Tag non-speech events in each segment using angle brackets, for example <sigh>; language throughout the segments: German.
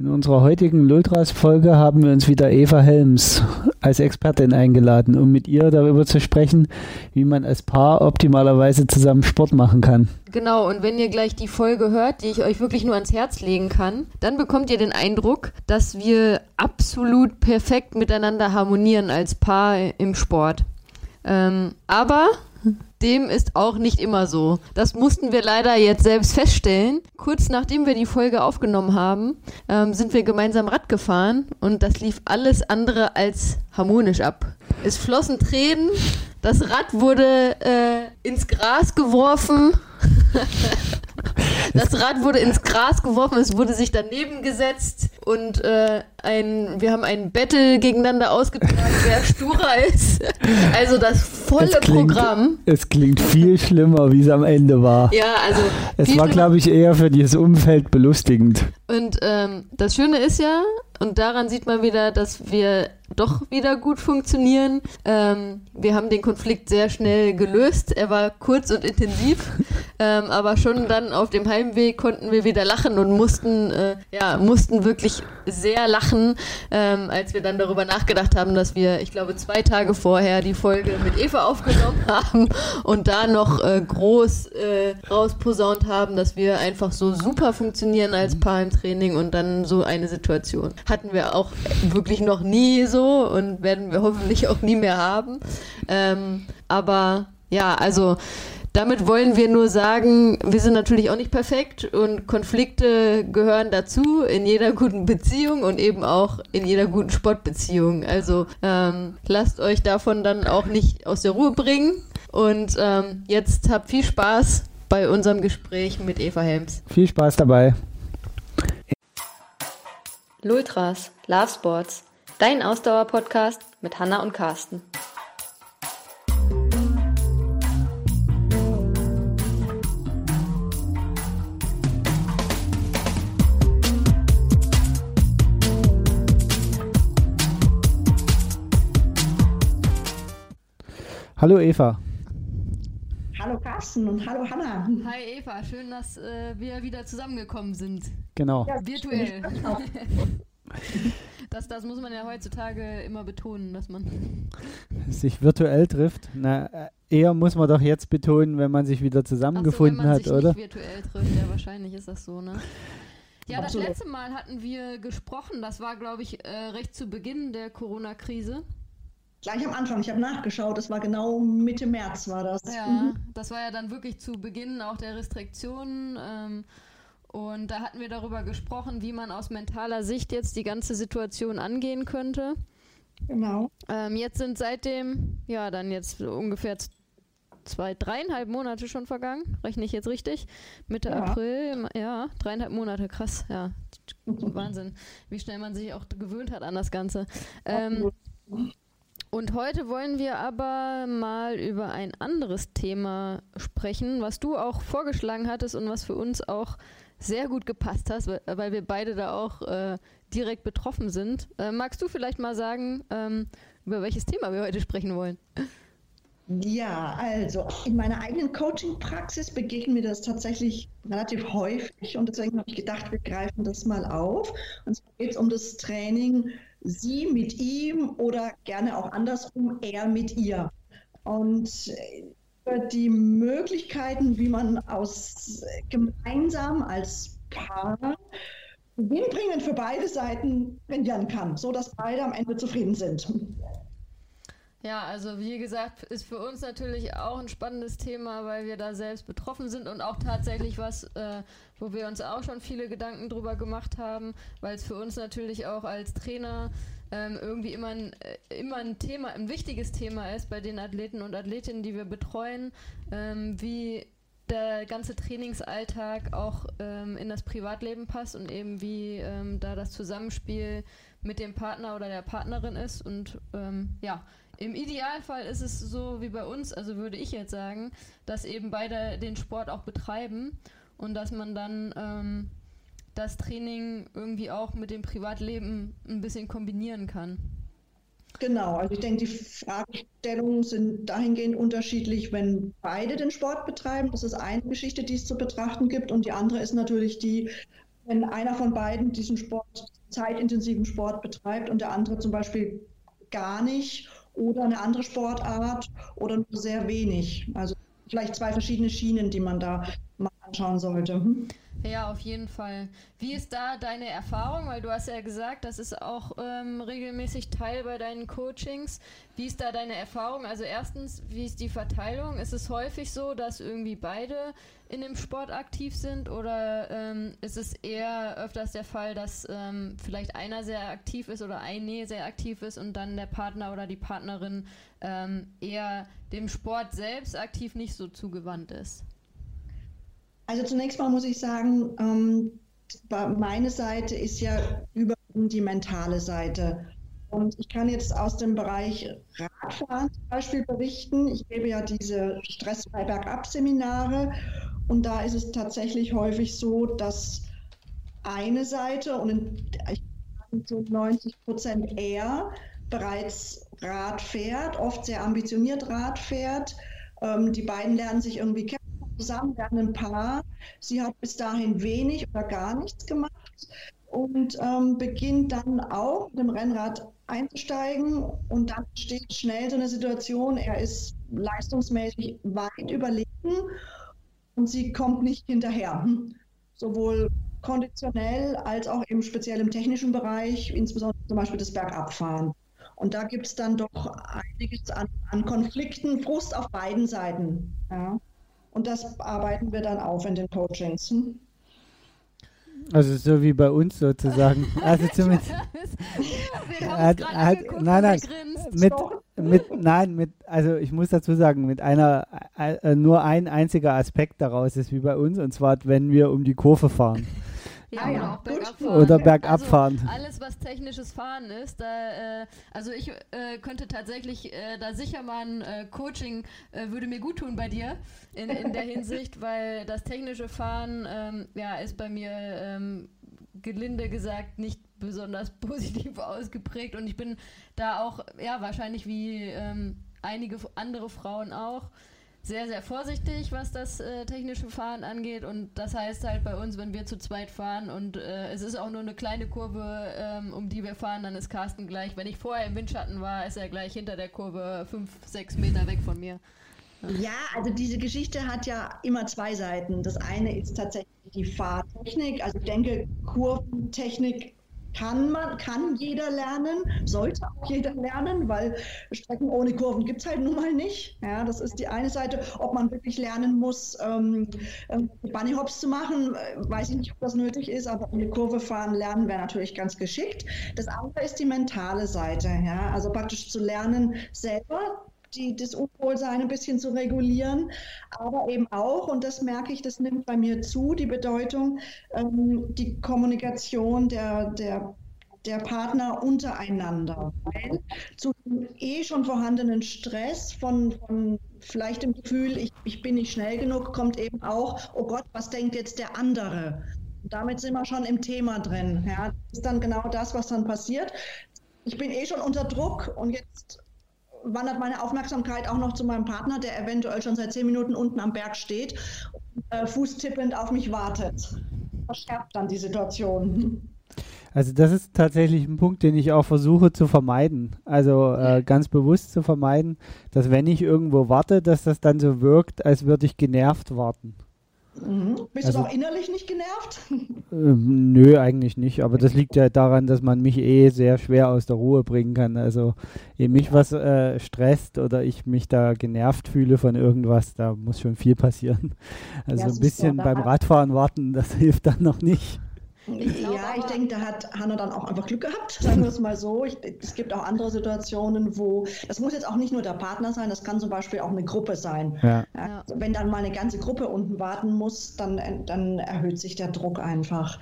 In unserer heutigen Lultras-Folge haben wir uns wieder Eva Helms als Expertin eingeladen, um mit ihr darüber zu sprechen, wie man als Paar optimalerweise zusammen Sport machen kann. Genau, und wenn ihr gleich die Folge hört, die ich euch wirklich nur ans Herz legen kann, dann bekommt ihr den Eindruck, dass wir absolut perfekt miteinander harmonieren als Paar im Sport. Ähm, aber dem ist auch nicht immer so. Das mussten wir leider jetzt selbst feststellen. Kurz nachdem wir die Folge aufgenommen haben, ähm, sind wir gemeinsam Rad gefahren und das lief alles andere als harmonisch ab. Es flossen Tränen, das Rad wurde äh, ins Gras geworfen. <laughs> <laughs> Das Rad wurde ins Gras geworfen, es wurde sich daneben gesetzt und äh, ein, wir haben ein Battle gegeneinander ausgetragen, wer sturer ist. <laughs> Also das volle es klingt, Programm. Es klingt viel schlimmer, wie es am Ende war. Ja, also. Es war, glaube ich, eher für dieses Umfeld belustigend. Und ähm, das Schöne ist ja, und daran sieht man wieder, dass wir doch wieder gut funktionieren. Ähm, wir haben den Konflikt sehr schnell gelöst. Er war kurz und intensiv, <laughs> ähm, aber schon dann auf dem Heimweg konnten wir wieder lachen und mussten, äh, ja, mussten wirklich sehr lachen, ähm, als wir dann darüber nachgedacht haben, dass wir, ich glaube, zwei Tage vorher die Folge mit Eva aufgenommen <laughs> haben und da noch äh, groß äh, rausposaunt haben, dass wir einfach so super funktionieren als Paar im Training und dann so eine Situation hatten wir auch wirklich noch nie so und werden wir hoffentlich auch nie mehr haben. Ähm, aber ja, also damit wollen wir nur sagen, wir sind natürlich auch nicht perfekt und Konflikte gehören dazu in jeder guten Beziehung und eben auch in jeder guten Sportbeziehung. Also ähm, lasst euch davon dann auch nicht aus der Ruhe bringen und ähm, jetzt habt viel Spaß bei unserem Gespräch mit Eva Helms. Viel Spaß dabei. Lultras, Love Sports, dein Ausdauer-Podcast mit Hanna und Carsten. Hallo Eva. Hallo Carsten und hallo Hanna. Hi Eva, schön, dass äh, wir wieder zusammengekommen sind. Genau. Ja, Virtuell. <laughs> Das, das muss man ja heutzutage immer betonen, dass man <laughs> sich virtuell trifft. Na, äh, eher muss man doch jetzt betonen, wenn man sich wieder zusammengefunden so, wenn man hat, sich oder? Nicht virtuell trifft, ja, wahrscheinlich ist das so, ne? Ja, das letzte Mal hatten wir gesprochen, das war, glaube ich, äh, recht zu Beginn der Corona-Krise. Gleich am Anfang, ich habe nachgeschaut, das war genau Mitte März war das. Ja, mhm. das war ja dann wirklich zu Beginn auch der Restriktionen. Ähm, und da hatten wir darüber gesprochen, wie man aus mentaler Sicht jetzt die ganze Situation angehen könnte. Genau. Ähm, jetzt sind seitdem, ja, dann jetzt ungefähr zwei, dreieinhalb Monate schon vergangen. Rechne ich jetzt richtig? Mitte ja. April, ja, dreieinhalb Monate, krass, ja. Wahnsinn, wie schnell man sich auch gewöhnt hat an das Ganze. Ähm, und heute wollen wir aber mal über ein anderes Thema sprechen, was du auch vorgeschlagen hattest und was für uns auch sehr gut gepasst hast, weil wir beide da auch äh, direkt betroffen sind. Äh, magst du vielleicht mal sagen, ähm, über welches Thema wir heute sprechen wollen? Ja, also in meiner eigenen Coaching-Praxis begegnet mir das tatsächlich relativ häufig und deswegen habe ich gedacht, wir greifen das mal auf. Und zwar geht es um das Training sie mit ihm oder gerne auch andersrum, er mit ihr. Und die Möglichkeiten, wie man aus gemeinsam als Paar gewinnbringend für beide Seiten trainieren kann, so dass beide am Ende zufrieden sind. Ja, also wie gesagt, ist für uns natürlich auch ein spannendes Thema, weil wir da selbst betroffen sind und auch tatsächlich was, äh, wo wir uns auch schon viele Gedanken drüber gemacht haben, weil es für uns natürlich auch als Trainer ähm, irgendwie immer ein, äh, immer ein Thema, ein wichtiges Thema ist bei den Athleten und Athletinnen, die wir betreuen, ähm, wie der ganze Trainingsalltag auch ähm, in das Privatleben passt und eben wie ähm, da das Zusammenspiel mit dem Partner oder der Partnerin ist und ähm, ja, im Idealfall ist es so wie bei uns, also würde ich jetzt sagen, dass eben beide den Sport auch betreiben und dass man dann ähm, das Training irgendwie auch mit dem Privatleben ein bisschen kombinieren kann. Genau, also ich denke, die Fragestellungen sind dahingehend unterschiedlich, wenn beide den Sport betreiben. Das ist eine Geschichte, die es zu betrachten gibt. Und die andere ist natürlich die, wenn einer von beiden diesen Sport, zeitintensiven Sport betreibt und der andere zum Beispiel gar nicht oder eine andere Sportart oder nur sehr wenig. Also vielleicht zwei verschiedene Schienen, die man da mal anschauen sollte. Ja, auf jeden Fall. Wie ist da deine Erfahrung? Weil du hast ja gesagt, das ist auch ähm, regelmäßig Teil bei deinen Coachings. Wie ist da deine Erfahrung? Also erstens, wie ist die Verteilung? Ist es häufig so, dass irgendwie beide in dem Sport aktiv sind oder ähm, ist es eher öfters der Fall, dass ähm, vielleicht einer sehr aktiv ist oder eine sehr aktiv ist und dann der Partner oder die Partnerin ähm, eher dem Sport selbst aktiv nicht so zugewandt ist? Also zunächst mal muss ich sagen, ähm, meine Seite ist ja überwiegend die mentale Seite. Und ich kann jetzt aus dem Bereich Radfahren zum Beispiel berichten. Ich gebe ja diese Stress bei Bergab-Seminare und da ist es tatsächlich häufig so, dass eine Seite und ich so 90 Prozent eher bereits Rad fährt, oft sehr ambitioniert Rad fährt. Ähm, die beiden lernen sich irgendwie kennen zusammen, werden ein Paar. Sie hat bis dahin wenig oder gar nichts gemacht und ähm, beginnt dann auch mit dem Rennrad einzusteigen und dann steht schnell so eine Situation, er ist leistungsmäßig weit überlegen und sie kommt nicht hinterher. Sowohl konditionell als auch eben speziell im technischen Bereich, insbesondere zum Beispiel das Bergabfahren. Und da gibt es dann doch einiges an, an, Konflikten, Frust auf beiden Seiten. Ja. Und das arbeiten wir dann auf in den Coachings. Hm? Also so wie bei uns sozusagen. <laughs> Also zumindest. hat, hat, nein, nein, mit, mit, nein, mit, also ich muss dazu sagen, mit einer, äh, nur ein einziger Aspekt daraus ist wie bei uns, und zwar, wenn wir um die Kurve fahren. Ja, ah, ja. auch bergab fahren. Oder bergab fahren. Also alles, was technisches Fahren ist, da, äh, also ich äh, könnte tatsächlich äh, da sicher mal ein äh, Coaching äh, würde mir gut tun bei dir in, in der <laughs> Hinsicht, weil das technische Fahren ähm, ja ist bei mir ähm, gelinde gesagt nicht besonders <laughs> positiv ausgeprägt und ich bin da auch ja wahrscheinlich wie ähm, einige andere Frauen auch sehr, sehr vorsichtig, was das äh, technische Fahren angeht. Und das heißt halt bei uns, wenn wir zu zweit fahren und äh, es ist auch nur eine kleine Kurve, ähm, um die wir fahren, dann ist Carsten gleich. Wenn ich vorher im Windschatten war, ist er gleich hinter der Kurve fünf, sechs Meter weg von mir. Ja, also diese Geschichte hat ja immer zwei Seiten. Das eine ist tatsächlich die Fahrtechnik. Also ich denke, Kurventechnik kann man, kann jeder lernen, sollte auch jeder lernen, weil Strecken ohne Kurven gibt es halt nun mal nicht. Ja, das ist die eine Seite. Ob man wirklich lernen muss, ähm, Bunny Hops zu machen, äh, weiß ich nicht, ob das nötig ist, aber eine Kurve fahren lernen wäre natürlich ganz geschickt. Das andere ist die mentale Seite. Ja, also praktisch zu lernen, selber die, das Unwohlsein ein bisschen zu regulieren, aber eben auch, und das merke ich, das nimmt bei mir zu, die Bedeutung, ähm, die Kommunikation der, der der Partner untereinander, weil zu dem eh schon vorhandenen Stress von, von vielleicht dem Gefühl, ich, ich bin nicht schnell genug, kommt eben auch, oh Gott, was denkt jetzt der andere? Damit sind wir schon im Thema drin. Ja, das ist dann genau das, was dann passiert. Ich bin eh schon unter Druck und jetzt wandert meine Aufmerksamkeit auch noch zu meinem Partner, der eventuell schon seit zehn Minuten unten am Berg steht und äh, fußtippend auf mich wartet. Verschärft dann die Situation. Also das ist tatsächlich ein Punkt, den ich auch versuche zu vermeiden. Also äh, ganz bewusst zu vermeiden, dass wenn ich irgendwo warte, dass das dann so wirkt, als würde ich genervt warten. Mhm. Bist also, du auch innerlich nicht genervt? <laughs> Ähm, nö, eigentlich nicht. Aber das liegt ja daran, dass man mich eh sehr schwer aus der Ruhe bringen kann. Also, ehe mich was äh, stresst oder ich mich da genervt fühle von irgendwas, da muss schon viel passieren. <laughs> Also ja, ein bisschen beim Radfahren warten, das <laughs> hilft dann noch nicht. Ich ja, ich denke, da hat Hanna dann auch einfach Glück gehabt, sagen wir es mal so. Ich, es gibt auch andere Situationen, wo, das muss jetzt auch nicht nur der Partner sein, das kann zum Beispiel auch eine Gruppe sein. Ja, also wenn dann mal eine ganze Gruppe unten warten muss, dann, dann erhöht sich der Druck einfach.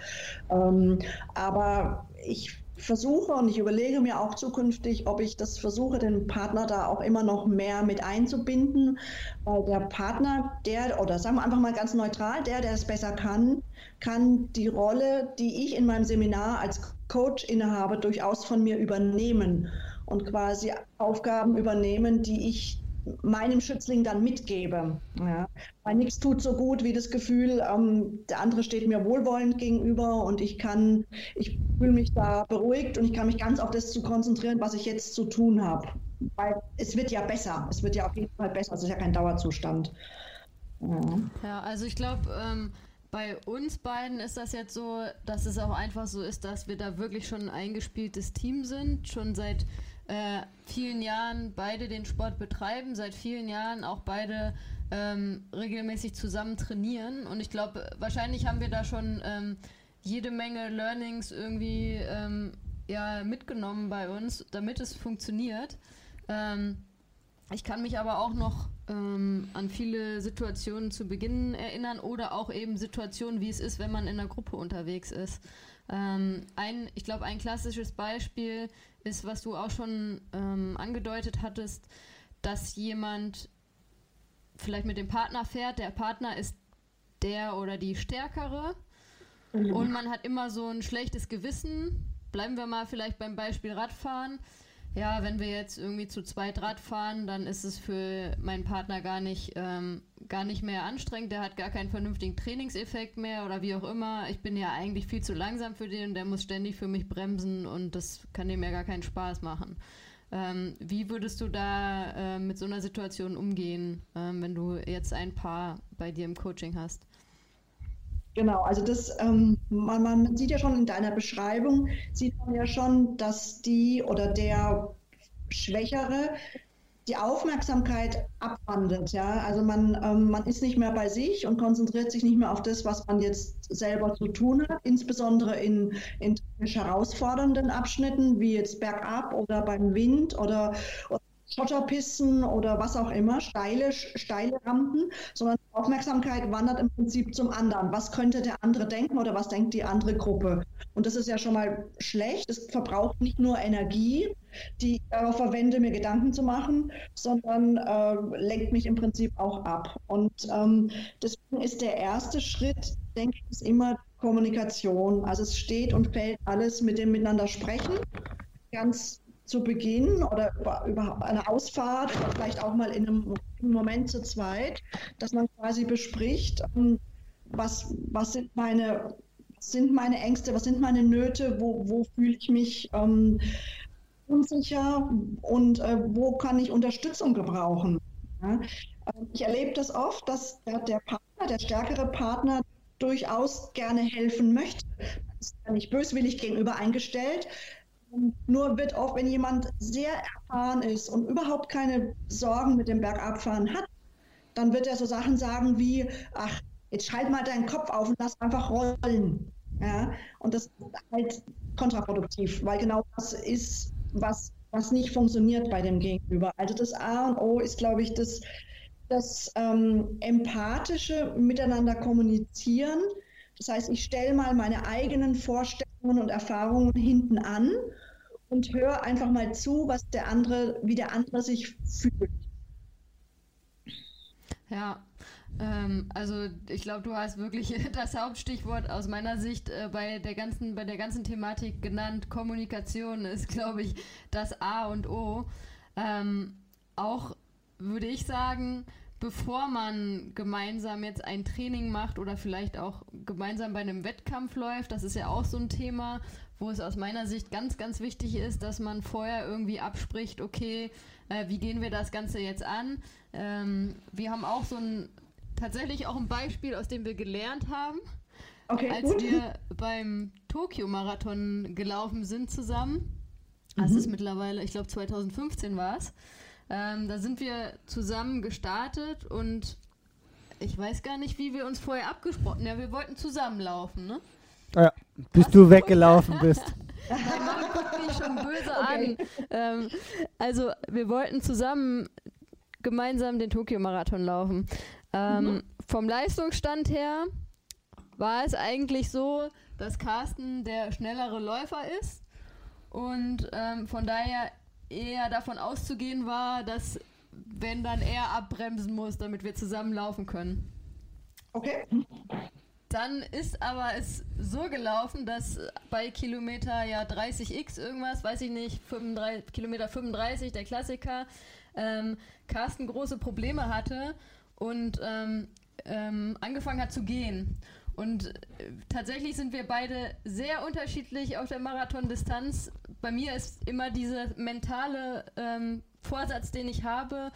Ähm, aber ich versuche und ich überlege mir auch zukünftig, ob ich das versuche, den Partner da auch immer noch mehr mit einzubinden, weil der Partner, der, oder sagen wir einfach mal ganz neutral, der, der es besser kann, kann die Rolle, die ich in meinem Seminar als Coach innehabe, durchaus von mir übernehmen und quasi Aufgaben übernehmen, die ich meinem Schützling dann mitgebe. Ja. Weil nichts tut so gut wie das Gefühl, ähm, der andere steht mir wohlwollend gegenüber und ich kann, ich fühle mich da beruhigt und ich kann mich ganz auf das zu konzentrieren, was ich jetzt zu tun habe. Weil es wird ja besser. Es wird ja auf jeden Fall besser. Es ist ja kein Dauerzustand. Ja, ja also ich glaube, ähm, bei uns beiden ist das jetzt so, dass es auch einfach so ist, dass wir da wirklich schon ein eingespieltes Team sind, schon seit äh, vielen Jahren beide den Sport betreiben, seit vielen Jahren auch beide ähm, regelmäßig zusammen trainieren. Und ich glaube, wahrscheinlich haben wir da schon ähm, jede Menge Learnings irgendwie ähm, ja, mitgenommen bei uns, damit es funktioniert. Ähm, ich kann mich aber auch noch ähm, an viele Situationen zu Beginn erinnern oder auch eben Situationen, wie es ist, wenn man in einer Gruppe unterwegs ist. Ähm, ein, ich glaube, ein klassisches Beispiel ist, was du auch schon ähm, angedeutet hattest, dass jemand vielleicht mit dem Partner fährt, der Partner ist der oder die Stärkere mhm. und man hat immer so ein schlechtes Gewissen. Bleiben wir mal vielleicht beim Beispiel Radfahren ja, wenn wir jetzt irgendwie zu zweit Rad fahren, dann ist es für meinen Partner gar nicht, ähm, gar nicht mehr anstrengend. Der hat gar keinen vernünftigen Trainingseffekt mehr oder wie auch immer. Ich bin ja eigentlich viel zu langsam für den und der muss ständig für mich bremsen und das kann dem ja gar keinen Spaß machen. Ähm, wie würdest du da äh, mit so einer Situation umgehen, ähm, wenn du jetzt ein Paar bei dir im Coaching hast? Genau, also das, ähm, man, man, sieht ja schon in deiner Beschreibung, sieht man ja schon, dass die oder der Schwächere die Aufmerksamkeit abwandelt. Ja? Also man, ähm, man ist nicht mehr bei sich und konzentriert sich nicht mehr auf das, was man jetzt selber zu tun hat, insbesondere in, in herausfordernden Abschnitten, wie jetzt bergab oder beim Wind oder, oder Schotterpisten oder was auch immer, steile, steile Rampen, sondern Aufmerksamkeit wandert im Prinzip zum anderen. Was könnte der andere denken oder was denkt die andere Gruppe? Und das ist ja schon mal schlecht. Es verbraucht nicht nur Energie, die ich darauf verwende, mir Gedanken zu machen, sondern äh, lenkt mich im Prinzip auch ab. Und ähm, deswegen ist der erste Schritt, denke ich, immer Kommunikation. Also es steht und fällt alles mit dem Miteinander sprechen. Ganz zu Beginn oder über, über eine Ausfahrt vielleicht auch mal in einem Moment zu zweit, dass man quasi bespricht, ähm, was, was sind meine sind meine Ängste, was sind meine Nöte, wo, wo fühle ich mich ähm, unsicher und äh, wo kann ich Unterstützung gebrauchen. Ja? Ähm, ich erlebe das oft, dass der, der, Partner, der stärkere Partner durchaus gerne helfen möchte. ist ja nicht böswillig gegenüber eingestellt, nur wird auch, wenn jemand sehr erfahren ist und überhaupt keine Sorgen mit dem Bergabfahren hat, dann wird er so Sachen sagen wie, ach, jetzt schalt mal deinen Kopf auf und lass einfach rollen. Ja? Und das ist halt kontraproduktiv, weil genau das ist, was, was nicht funktioniert bei dem Gegenüber. Also das A und O ist, glaube ich, das, das ähm, empathische Miteinander kommunizieren. Das heißt, ich stelle mal meine eigenen Vorstellungen und Erfahrungen hinten an und höre einfach mal zu, was der andere, wie der andere sich fühlt. Ja, ähm, also ich glaube, du hast wirklich <laughs> das Hauptstichwort aus meiner Sicht äh, bei der ganzen, bei der ganzen Thematik genannt. Kommunikation ist, glaube ich, das A und O. Ähm, auch würde ich sagen, bevor man gemeinsam jetzt ein Training macht oder vielleicht auch gemeinsam bei einem Wettkampf läuft, das ist ja auch so ein Thema, wo es aus meiner Sicht ganz, ganz wichtig ist, dass man vorher irgendwie abspricht, okay, äh, wie gehen wir das Ganze jetzt an? Ähm, wir haben auch so ein, tatsächlich auch ein Beispiel, aus dem wir gelernt haben. Okay, als wir beim Tokio-Marathon gelaufen sind zusammen, mhm. das ist mittlerweile, ich glaube 2015 war es, ähm, da sind wir zusammen gestartet und ich weiß gar nicht, wie wir uns vorher abgesprochen haben. Ja, wir wollten zusammenlaufen, ne? Ja, bis Was du weggelaufen <laughs> bist. Mein Mann guckt mich schon böse okay. an. Ähm, also, wir wollten zusammen gemeinsam den Tokio-Marathon laufen. Ähm, mhm. Vom Leistungsstand her war es eigentlich so, dass Carsten der schnellere Läufer ist und ähm, von daher eher davon auszugehen war, dass wenn dann er abbremsen muss, damit wir zusammen laufen können. Okay. Dann ist aber es so gelaufen, dass bei Kilometer ja 30x irgendwas, weiß ich nicht, 35, Kilometer 35, der Klassiker, ähm, Carsten große Probleme hatte und ähm, ähm, angefangen hat zu gehen. Und äh, tatsächlich sind wir beide sehr unterschiedlich auf der Marathondistanz. Bei mir ist immer dieser mentale ähm, Vorsatz, den ich habe,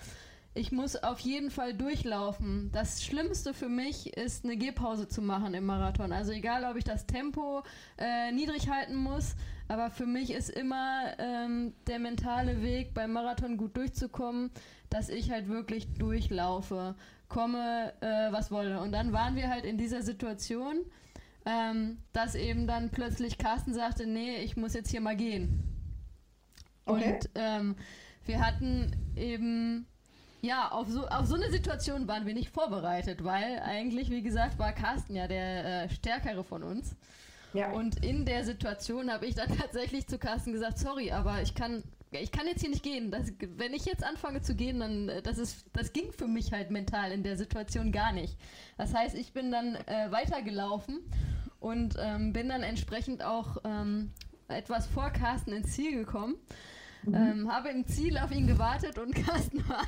ich muss auf jeden Fall durchlaufen. Das Schlimmste für mich ist, eine Gehpause zu machen im Marathon. Also egal, ob ich das Tempo äh, niedrig halten muss, aber für mich ist immer ähm, der mentale Weg beim Marathon gut durchzukommen, dass ich halt wirklich durchlaufe, komme, äh, was wolle. Und dann waren wir halt in dieser Situation, ähm, dass eben dann plötzlich Carsten sagte, nee, ich muss jetzt hier mal gehen. Okay. Und ähm, wir hatten eben ja, auf so, auf so eine Situation waren wir nicht vorbereitet, weil eigentlich, wie gesagt, war Carsten ja der äh, Stärkere von uns. Ja. Und in der Situation habe ich dann <laughs> tatsächlich zu Carsten gesagt, sorry, aber ich kann, ich kann jetzt hier nicht gehen. Das, wenn ich jetzt anfange zu gehen, dann äh, das ist, das ging für mich halt mental in der Situation gar nicht. Das heißt, ich bin dann äh, weitergelaufen und ähm, bin dann entsprechend auch ähm, etwas vor Carsten ins Ziel gekommen. Mhm. Ähm, habe im Ziel auf ihn gewartet und <laughs> Carsten war,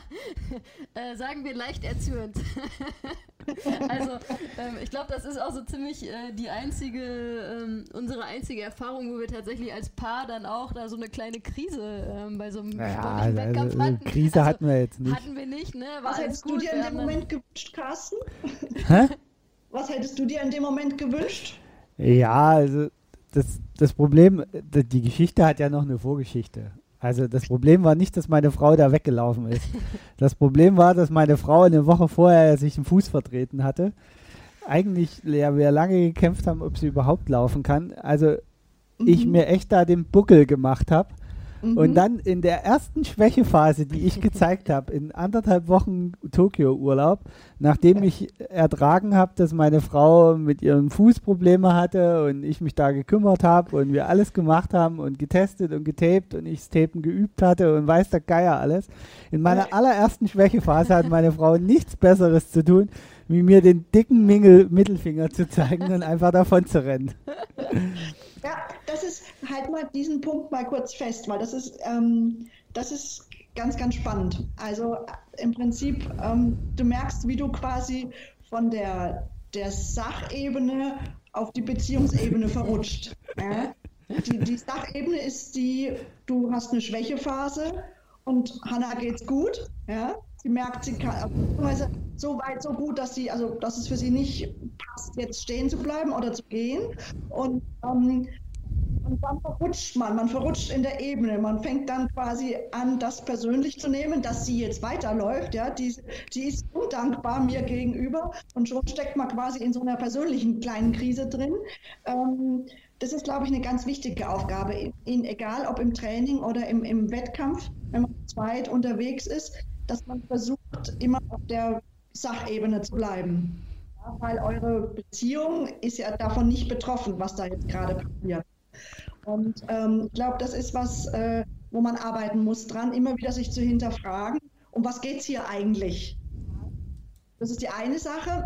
äh, sagen wir, leicht erzürnt. <laughs> also ähm, ich glaube, das ist auch so ziemlich äh, die einzige, ähm, unsere einzige Erfahrung, wo wir tatsächlich als Paar dann auch da so eine kleine Krise ähm, bei so einem naja, sportlichen also, Wettkampf also, hatten. Krise also, hatten wir jetzt nicht. Hatten wir nicht, ne? War Was hättest gut. du dir in dem Moment gewünscht, Carsten? <laughs> Hä? Was hättest du dir in dem Moment gewünscht? Ja, also das, das Problem, die Geschichte hat ja noch eine Vorgeschichte. Also das Problem war nicht, dass meine Frau da weggelaufen ist. <laughs> Das Problem war, dass meine Frau eine Woche vorher sich den Fuß vertreten hatte. Eigentlich, ja, wir lange gekämpft haben, ob sie überhaupt laufen kann. Also mhm. ich mir echt da den Buckel gemacht habe Mhm. Und dann in der ersten Schwächephase, die ich gezeigt habe, in anderthalb Wochen Tokio-Urlaub, nachdem ich ertragen habe, dass meine Frau mit ihrem Fuß Probleme hatte und ich mich da gekümmert habe und wir alles gemacht haben und getestet und getaped und ich das Tapen geübt hatte und weiß der Geier alles. In meiner allerersten Schwächephase hat meine Frau nichts Besseres zu tun, wie mir den dicken Mingel Mittelfinger zu zeigen und einfach davon zu rennen. <laughs> Ja, das ist halt mal diesen Punkt mal kurz fest, weil das ist, ähm, das ist ganz, ganz spannend. Also im Prinzip, ähm, du merkst, wie du quasi von der, der Sachebene auf die Beziehungsebene verrutscht. Ja? Die, die Sachebene ist die, du hast eine Schwächephase und Hannah geht's gut. Ja? Sie merkt, sie kann so weit, so gut, dass sie, also dass es für sie nicht passt, jetzt stehen zu bleiben oder zu gehen. Und, ähm, und dann verrutscht man, man verrutscht in der Ebene. Man fängt dann quasi an, das persönlich zu nehmen, dass sie jetzt weiterläuft. Ja, die, die ist undankbar mir gegenüber und schon steckt man quasi in so einer persönlichen kleinen Krise drin. Ähm, das ist, glaube ich, eine ganz wichtige Aufgabe, in, egal ob im Training oder im, im Wettkampf, wenn man zweit unterwegs ist, dass man versucht, immer auf der Sachebene zu bleiben. Ja, weil eure Beziehung ist ja davon nicht betroffen, was da jetzt gerade passiert. Und ähm, ich glaube, das ist was, äh, wo man arbeiten muss dran, immer wieder sich zu hinterfragen, um was geht es hier eigentlich? Das ist die eine Sache.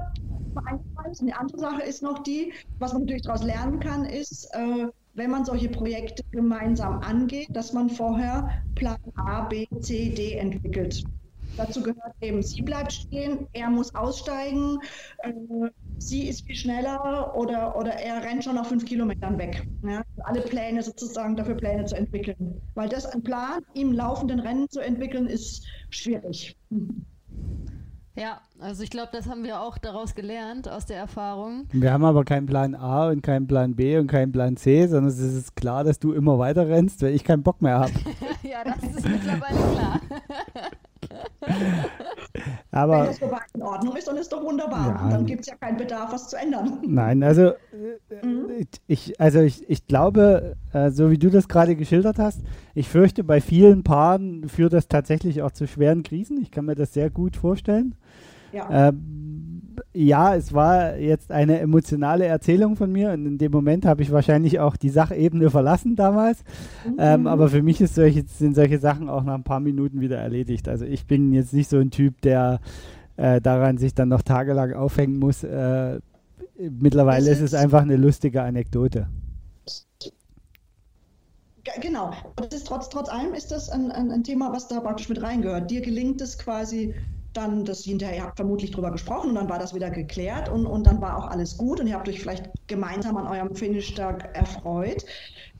Und die andere Sache ist noch die, was man natürlich daraus lernen kann, ist, äh, wenn man solche Projekte gemeinsam angeht, dass man vorher Plan A, B, C, D entwickelt. Dazu gehört eben, sie bleibt stehen, er muss aussteigen, äh, sie ist viel schneller oder, oder er rennt schon nach fünf Kilometern weg. Ja? Alle Pläne sozusagen dafür Pläne zu entwickeln. Weil das ein Plan im laufenden Rennen zu entwickeln, ist schwierig. Ja, also ich glaube, das haben wir auch daraus gelernt, aus der Erfahrung. Wir haben aber keinen Plan A und keinen Plan B und keinen Plan C, sondern es ist klar, dass du immer weiter rennst, weil ich keinen Bock mehr habe. <laughs> ja, das ist mittlerweile klar. <laughs> Aber, Wenn das soweit in Ordnung ist, dann ist doch wunderbar. Ja, dann gibt es ja keinen Bedarf, was zu ändern. Nein, also, mhm. ich, also ich, ich glaube, äh, so wie du das gerade geschildert hast, ich fürchte, bei vielen Paaren führt das tatsächlich auch zu schweren Krisen. Ich kann mir das sehr gut vorstellen. Ja. Ähm, ja, es war jetzt eine emotionale Erzählung von mir und in dem Moment habe ich wahrscheinlich auch die Sachebene verlassen damals. Mhm. Ähm, aber für mich solche, sind solche Sachen auch nach ein paar Minuten wieder erledigt. Also ich bin jetzt nicht so ein Typ, der äh, daran sich dann noch tagelang aufhängen muss. Äh, mittlerweile ist es einfach eine lustige Anekdote. Genau. Das ist trotz, trotz allem ist das ein, ein, ein Thema, was da praktisch mit reingehört. Dir gelingt es quasi dann das hinterher, ihr habt vermutlich drüber gesprochen und dann war das wieder geklärt und, und dann war auch alles gut und ihr habt euch vielleicht gemeinsam an eurem Finish-Tag erfreut.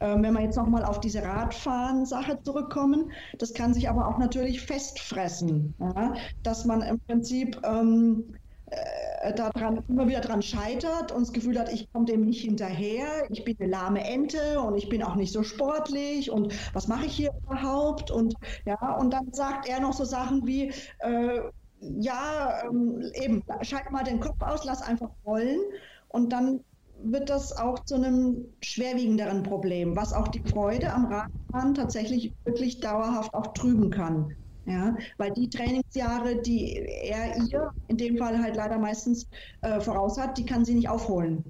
Ähm, wenn wir jetzt nochmal auf diese Radfahren-Sache zurückkommen, das kann sich aber auch natürlich festfressen, ja? dass man im Prinzip ähm, äh, daran, immer wieder daran scheitert und das Gefühl hat, ich komme dem nicht hinterher, ich bin eine lahme Ente und ich bin auch nicht so sportlich und was mache ich hier überhaupt? Und ja, und dann sagt er noch so Sachen wie, äh, ja, ähm, eben, schalte mal den Kopf aus, lass einfach rollen und dann wird das auch zu einem schwerwiegenderen Problem, was auch die Freude am Radfahren tatsächlich wirklich dauerhaft auch trüben kann. Ja, weil die Trainingsjahre, die er ihr in dem Fall halt leider meistens äh, voraus hat, die kann sie nicht aufholen.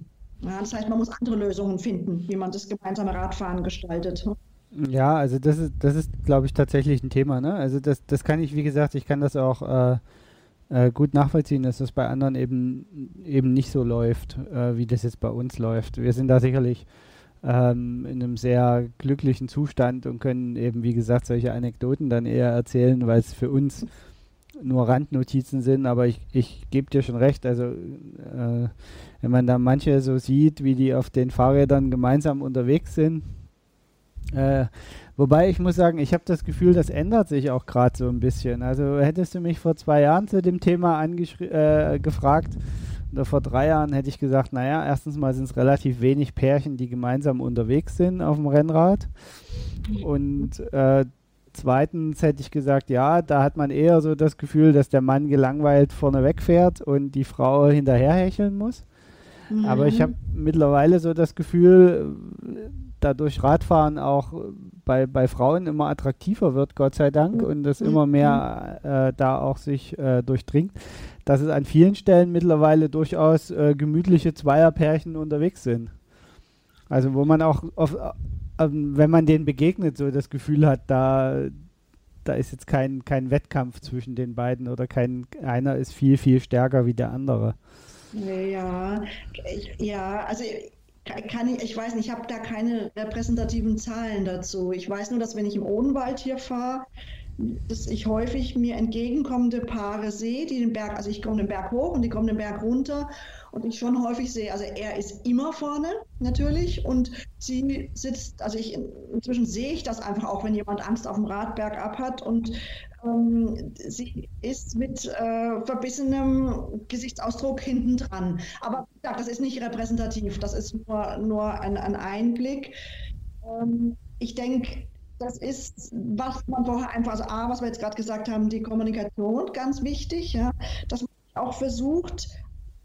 Ja, das heißt, man muss andere Lösungen finden, wie man das gemeinsame Radfahren gestaltet. Ja, also das ist, das ist, glaube ich, tatsächlich ein Thema. Ne? Also das, das kann ich, wie gesagt, ich kann das auch äh, äh, gut nachvollziehen, dass das bei anderen eben eben nicht so läuft, äh, wie das jetzt bei uns läuft. Wir sind da sicherlich ähm, in einem sehr glücklichen Zustand und können eben, wie gesagt, solche Anekdoten dann eher erzählen, weil es für uns nur Randnotizen sind, aber ich, ich gebe dir schon recht, also äh, wenn man da manche so sieht, wie die auf den Fahrrädern gemeinsam unterwegs sind, äh, wobei ich muss sagen, ich habe das Gefühl, das ändert sich auch gerade so ein bisschen. Also hättest du mich vor zwei Jahren zu dem Thema äh, gefragt, vor drei Jahren hätte ich gesagt, naja, erstens mal sind es relativ wenig Pärchen, die gemeinsam unterwegs sind auf dem Rennrad. Und äh, zweitens hätte ich gesagt, ja, da hat man eher so das Gefühl, dass der Mann gelangweilt vorne wegfährt und die Frau hinterher hecheln muss. Mhm. Aber ich habe mittlerweile so das Gefühl, dadurch Radfahren auch bei, bei Frauen immer attraktiver wird, Gott sei Dank, und das immer mehr äh, da auch sich äh, durchdringt, dass es an vielen Stellen mittlerweile durchaus äh, gemütliche Zweierpärchen unterwegs sind. Also wo man auch, auf, äh, wenn man denen begegnet, so das Gefühl hat, da, da ist jetzt kein, kein Wettkampf zwischen den beiden oder kein einer ist viel, viel stärker wie der andere. Ja, ja, also kann ich, ich weiß nicht, ich habe da keine repräsentativen Zahlen dazu. Ich weiß nur, dass wenn ich im Odenwald hier fahre, dass ich häufig mir entgegenkommende Paare sehe, die den Berg, also ich komme den Berg hoch und die kommen den Berg runter und ich schon häufig sehe, also er ist immer vorne natürlich und sie sitzt, also ich inzwischen sehe ich das einfach auch, wenn jemand Angst auf dem Rad bergab hat und ähm, sie ist mit äh, verbissenem Gesichtsausdruck hinten dran. Aber ja, das ist nicht repräsentativ, das ist nur, nur ein, ein Einblick. Ähm, ich denke, das ist, was man vorher einfach, also A, was wir jetzt gerade gesagt haben, die Kommunikation, ganz wichtig, ja, dass man auch versucht,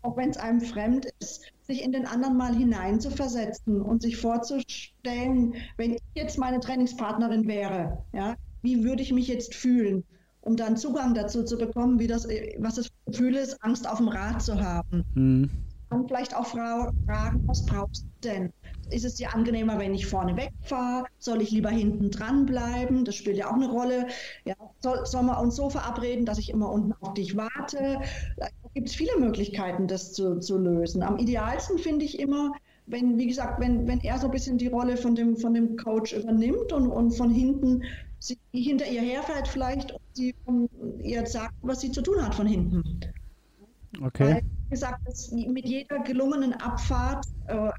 auch wenn es einem fremd ist, sich in den anderen mal hineinzuversetzen und sich vorzustellen, wenn ich jetzt meine Trainingspartnerin wäre, ja, wie würde ich mich jetzt fühlen, um dann Zugang dazu zu bekommen, wie das, was das Gefühl ist, Angst auf dem Rad zu haben. Mhm. Und vielleicht auch fragen, was brauchst du denn? Ist es dir angenehmer, wenn ich vorne wegfahre? Soll ich lieber hinten dran bleiben? Das spielt ja auch eine Rolle. Ja, soll, sollen wir uns so verabreden, dass ich immer unten auf dich warte? Da gibt es viele Möglichkeiten, das zu, zu lösen. Am idealsten finde ich immer, wenn, wie gesagt, wenn, wenn er so ein bisschen die Rolle von dem, von dem Coach übernimmt und, und von hinten sie hinter ihr herfährt vielleicht und sie um, ihr sagt, was sie zu tun hat von hinten. Okay. Weil, wie gesagt, mit jeder gelungenen Abfahrt äh,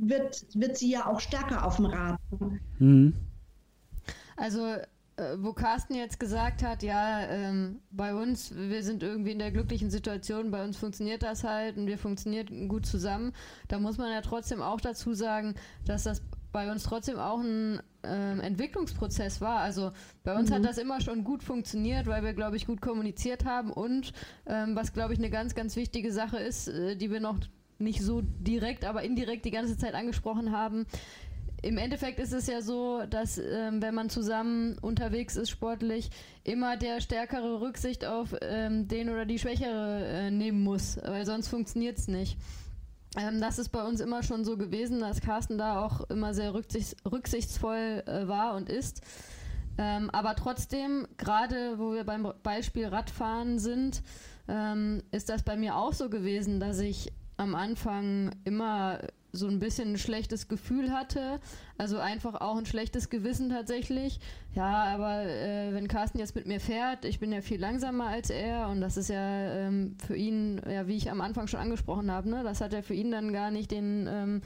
wird, wird sie ja auch stärker auf dem Rad. Mhm. Also äh, wo Carsten jetzt gesagt hat, ja, ähm, bei uns, wir sind irgendwie in der glücklichen Situation, bei uns funktioniert das halt und wir funktionieren gut zusammen, da muss man ja trotzdem auch dazu sagen, dass das bei uns trotzdem auch ein ähm, Entwicklungsprozess war. Also bei uns mhm. hat das immer schon gut funktioniert, weil wir, glaube ich, gut kommuniziert haben und ähm, was, glaube ich, eine ganz, ganz wichtige Sache ist, äh, die wir noch nicht so direkt, aber indirekt die ganze Zeit angesprochen haben. Im Endeffekt ist es ja so, dass ähm, wenn man zusammen unterwegs ist sportlich, immer der stärkere Rücksicht auf ähm, den oder die Schwächere äh, nehmen muss, weil sonst funktioniert es nicht. Ähm, das ist bei uns immer schon so gewesen, dass Carsten da auch immer sehr rücksichts rücksichtsvoll äh, war und ist. Ähm, aber trotzdem, gerade wo wir beim Beispiel Radfahren sind, ähm, ist das bei mir auch so gewesen, dass ich am Anfang immer so ein bisschen ein schlechtes Gefühl hatte. Also einfach auch ein schlechtes Gewissen tatsächlich. Ja, aber äh, wenn Carsten jetzt mit mir fährt, ich bin ja viel langsamer als er und das ist ja ähm, für ihn, ja, wie ich am Anfang schon angesprochen habe, ne, das hat ja für ihn dann gar nicht den ähm,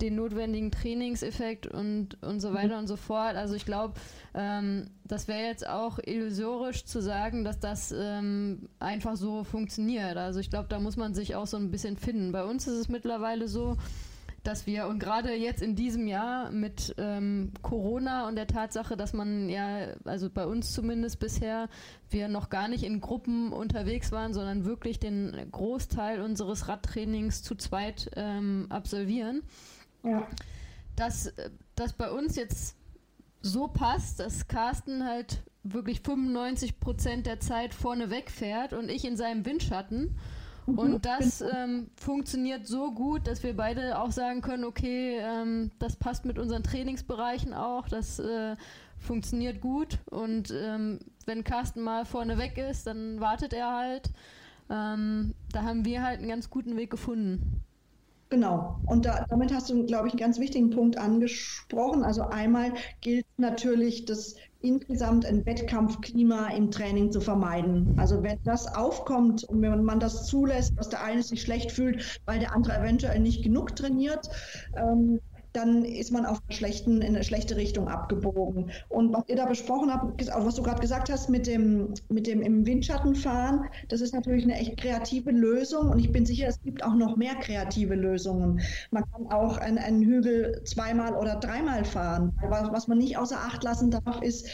den notwendigen Trainingseffekt und, und so weiter mhm. und so fort. Also ich glaube, ähm, das wäre jetzt auch illusorisch zu sagen, dass das ähm, einfach so funktioniert. Also ich glaube, da muss man sich auch so ein bisschen finden. Bei uns ist es mittlerweile so, dass wir und gerade jetzt in diesem Jahr mit ähm, Corona und der Tatsache, dass man ja, also bei uns zumindest bisher, wir noch gar nicht in Gruppen unterwegs waren, sondern wirklich den Großteil unseres Radtrainings zu zweit ähm, absolvieren ja. Dass das bei uns jetzt so passt, dass Carsten halt wirklich 95 Prozent der Zeit vorne wegfährt und ich in seinem Windschatten. Und <laughs> das ähm, funktioniert so gut, dass wir beide auch sagen können, okay, ähm, das passt mit unseren Trainingsbereichen auch, das äh, funktioniert gut. Und ähm, wenn Carsten mal vorne weg ist, dann wartet er halt. Ähm, da haben wir halt einen ganz guten Weg gefunden. Genau. Und da, damit hast du, glaube ich, einen ganz wichtigen Punkt angesprochen. Also einmal gilt natürlich, das insgesamt ein Wettkampfklima im Training zu vermeiden. Also wenn das aufkommt und wenn man das zulässt, dass der eine sich schlecht fühlt, weil der andere eventuell nicht genug trainiert, ähm, dann ist man auf schlechten, in eine schlechte Richtung abgebogen. Und was ihr da besprochen habt, was du gerade gesagt hast mit dem, mit dem im Windschatten fahren, das ist natürlich eine echt kreative Lösung und ich bin sicher, es gibt auch noch mehr kreative Lösungen. Man kann auch einen, einen Hügel zweimal oder dreimal fahren. Was, was man nicht außer Acht lassen darf, ist,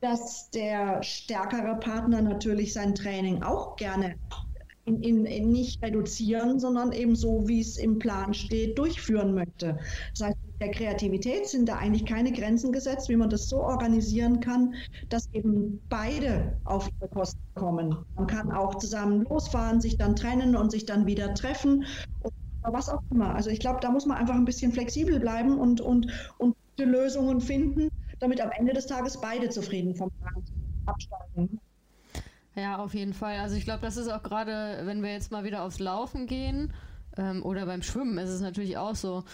dass der stärkere Partner natürlich sein Training auch gerne in, in, in nicht reduzieren, sondern eben so, wie es im Plan steht, durchführen möchte. Das heißt, der Kreativität sind da eigentlich keine Grenzen gesetzt, wie man das so organisieren kann, dass eben beide auf ihre Kosten kommen. Man kann auch zusammen losfahren, sich dann trennen und sich dann wieder treffen oder was auch immer. Also ich glaube, da muss man einfach ein bisschen flexibel bleiben und, und, und Lösungen finden, damit am Ende des Tages beide zufrieden vom Plan absteigen. Ja, auf jeden Fall. Also ich glaube, das ist auch gerade, wenn wir jetzt mal wieder aufs Laufen gehen ähm, oder beim Schwimmen ist es natürlich auch so,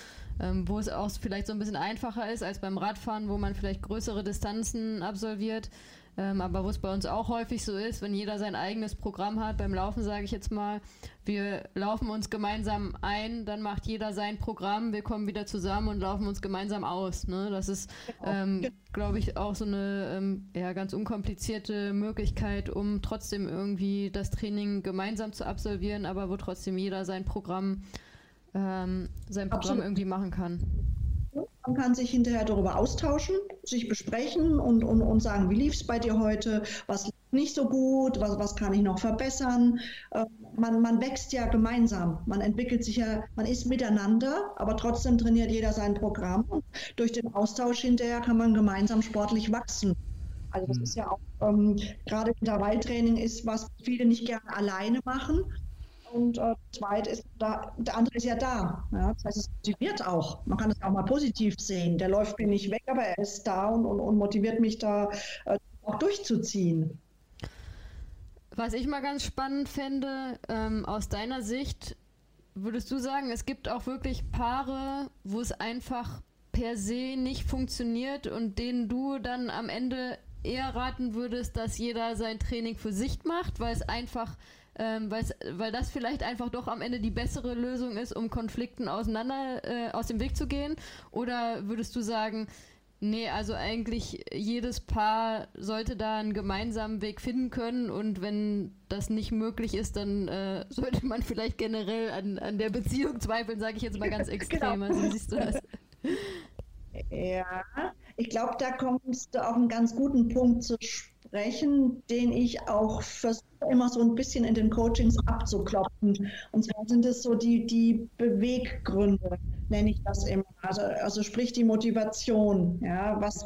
ähm, wo es auch vielleicht so ein bisschen einfacher ist als beim Radfahren, wo man vielleicht größere Distanzen absolviert. Ähm, aber wo es bei uns auch häufig so ist, wenn jeder sein eigenes Programm hat, beim Laufen sage ich jetzt mal, wir laufen uns gemeinsam ein, dann macht jeder sein Programm, wir kommen wieder zusammen und laufen uns gemeinsam aus. Ne? Das ist, genau. ähm, glaube ich, auch so eine ähm, ja, ganz unkomplizierte Möglichkeit, um trotzdem irgendwie das Training gemeinsam zu absolvieren, aber wo trotzdem jeder sein Programm, ähm, sein Programm Absolut. irgendwie machen kann. Man kann sich hinterher darüber austauschen, sich besprechen und, und, und sagen, wie lief es bei dir heute, was lief nicht so gut, was, was kann ich noch verbessern. Äh, man, man wächst ja gemeinsam, man entwickelt sich ja, man ist miteinander, aber trotzdem trainiert jeder sein Programm. Und durch den Austausch hinterher kann man gemeinsam sportlich wachsen. Also das mhm. ist ja auch ähm, gerade Intervalltraining ist, was viele nicht gerne alleine machen. Und äh, zweit ist da, der andere ist ja da. Ja? Das heißt, es motiviert auch. Man kann es auch mal positiv sehen. Der läuft mir nicht weg, aber er ist da und, und, und motiviert mich da äh, auch durchzuziehen. Was ich mal ganz spannend fände, ähm, aus deiner Sicht, würdest du sagen, es gibt auch wirklich Paare, wo es einfach per se nicht funktioniert und denen du dann am Ende eher raten würdest, dass jeder sein Training für sich macht, weil es einfach ähm, weil das vielleicht einfach doch am Ende die bessere Lösung ist, um Konflikten auseinander äh, aus dem Weg zu gehen? Oder würdest du sagen, nee, also eigentlich jedes Paar sollte da einen gemeinsamen Weg finden können und wenn das nicht möglich ist, dann äh, <laughs> sollte man vielleicht generell an, an der Beziehung zweifeln, sage ich jetzt mal ganz <laughs> extrem. Genau. Also siehst du das? <laughs> Ja, ich glaube, da kommst du auf einen ganz guten Punkt zu sprechen, den ich auch versuche immer so ein bisschen in den Coachings abzuklopfen. Und zwar sind es so die, die Beweggründe, nenne ich das immer. Also, also sprich die Motivation. Ja, was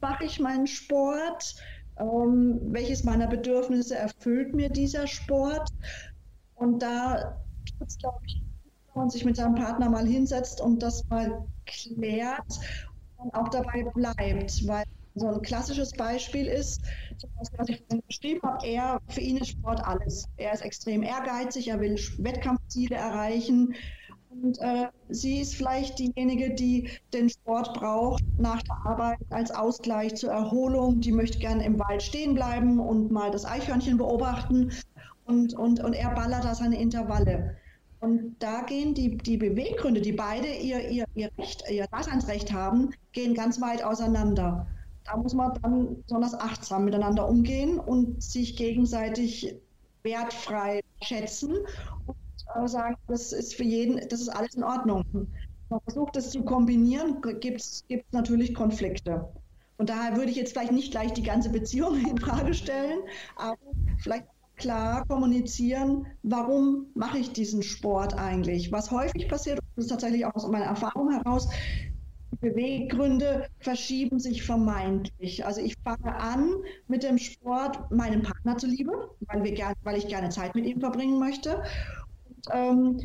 mache ich meinen Sport? Ähm, welches meiner Bedürfnisse erfüllt mir dieser Sport? Und da gibt es, glaube ich, wenn man sich mit seinem Partner mal hinsetzt und das mal klärt und auch dabei bleibt, weil so ein klassisches Beispiel ist, was ich vorhin beschrieben habe, er, für ihn ist Sport alles. Er ist extrem ehrgeizig, er will Wettkampfziele erreichen Und äh, sie ist vielleicht diejenige, die den Sport braucht nach der Arbeit als Ausgleich zur Erholung. Die möchte gerne im Wald stehen bleiben und mal das Eichhörnchen beobachten. Und, und, und er ballert da seine Intervalle. Und da gehen die, die Beweggründe, die beide ihr, ihr, ihr, Recht, ihr Daseinsrecht haben, gehen ganz weit auseinander. Da muss man dann besonders achtsam miteinander umgehen und sich gegenseitig wertfrei schätzen und äh, sagen, das ist für jeden, das ist alles in Ordnung. Man versucht das zu kombinieren, gibt es natürlich Konflikte. Und daher würde ich jetzt vielleicht nicht gleich die ganze Beziehung <laughs> in Frage stellen, aber vielleicht klar kommunizieren, warum mache ich diesen Sport eigentlich? Was häufig passiert, das ist tatsächlich auch aus meiner Erfahrung heraus, Beweggründe verschieben sich vermeintlich. Also ich fange an mit dem Sport meinem Partner zuliebe, weil, wir gern, weil ich gerne Zeit mit ihm verbringen möchte. Und, ähm,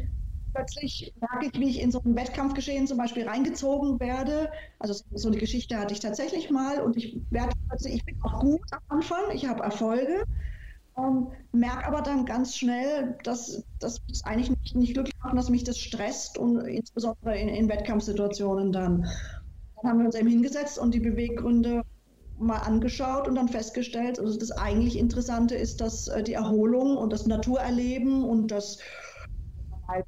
plötzlich merke ich, wie ich in so ein Wettkampfgeschehen zum Beispiel reingezogen werde. Also so eine Geschichte hatte ich tatsächlich mal und ich werde plötzlich, ich bin auch gut am Anfang, ich habe Erfolge, ähm, merke aber dann ganz schnell, dass das eigentlich nicht, nicht glücklich macht, dass mich das stresst und insbesondere in, in Wettkampfsituationen dann. Dann haben wir uns eben hingesetzt und die Beweggründe mal angeschaut und dann festgestellt, also das eigentlich Interessante ist, dass äh, die Erholung und das Naturerleben und das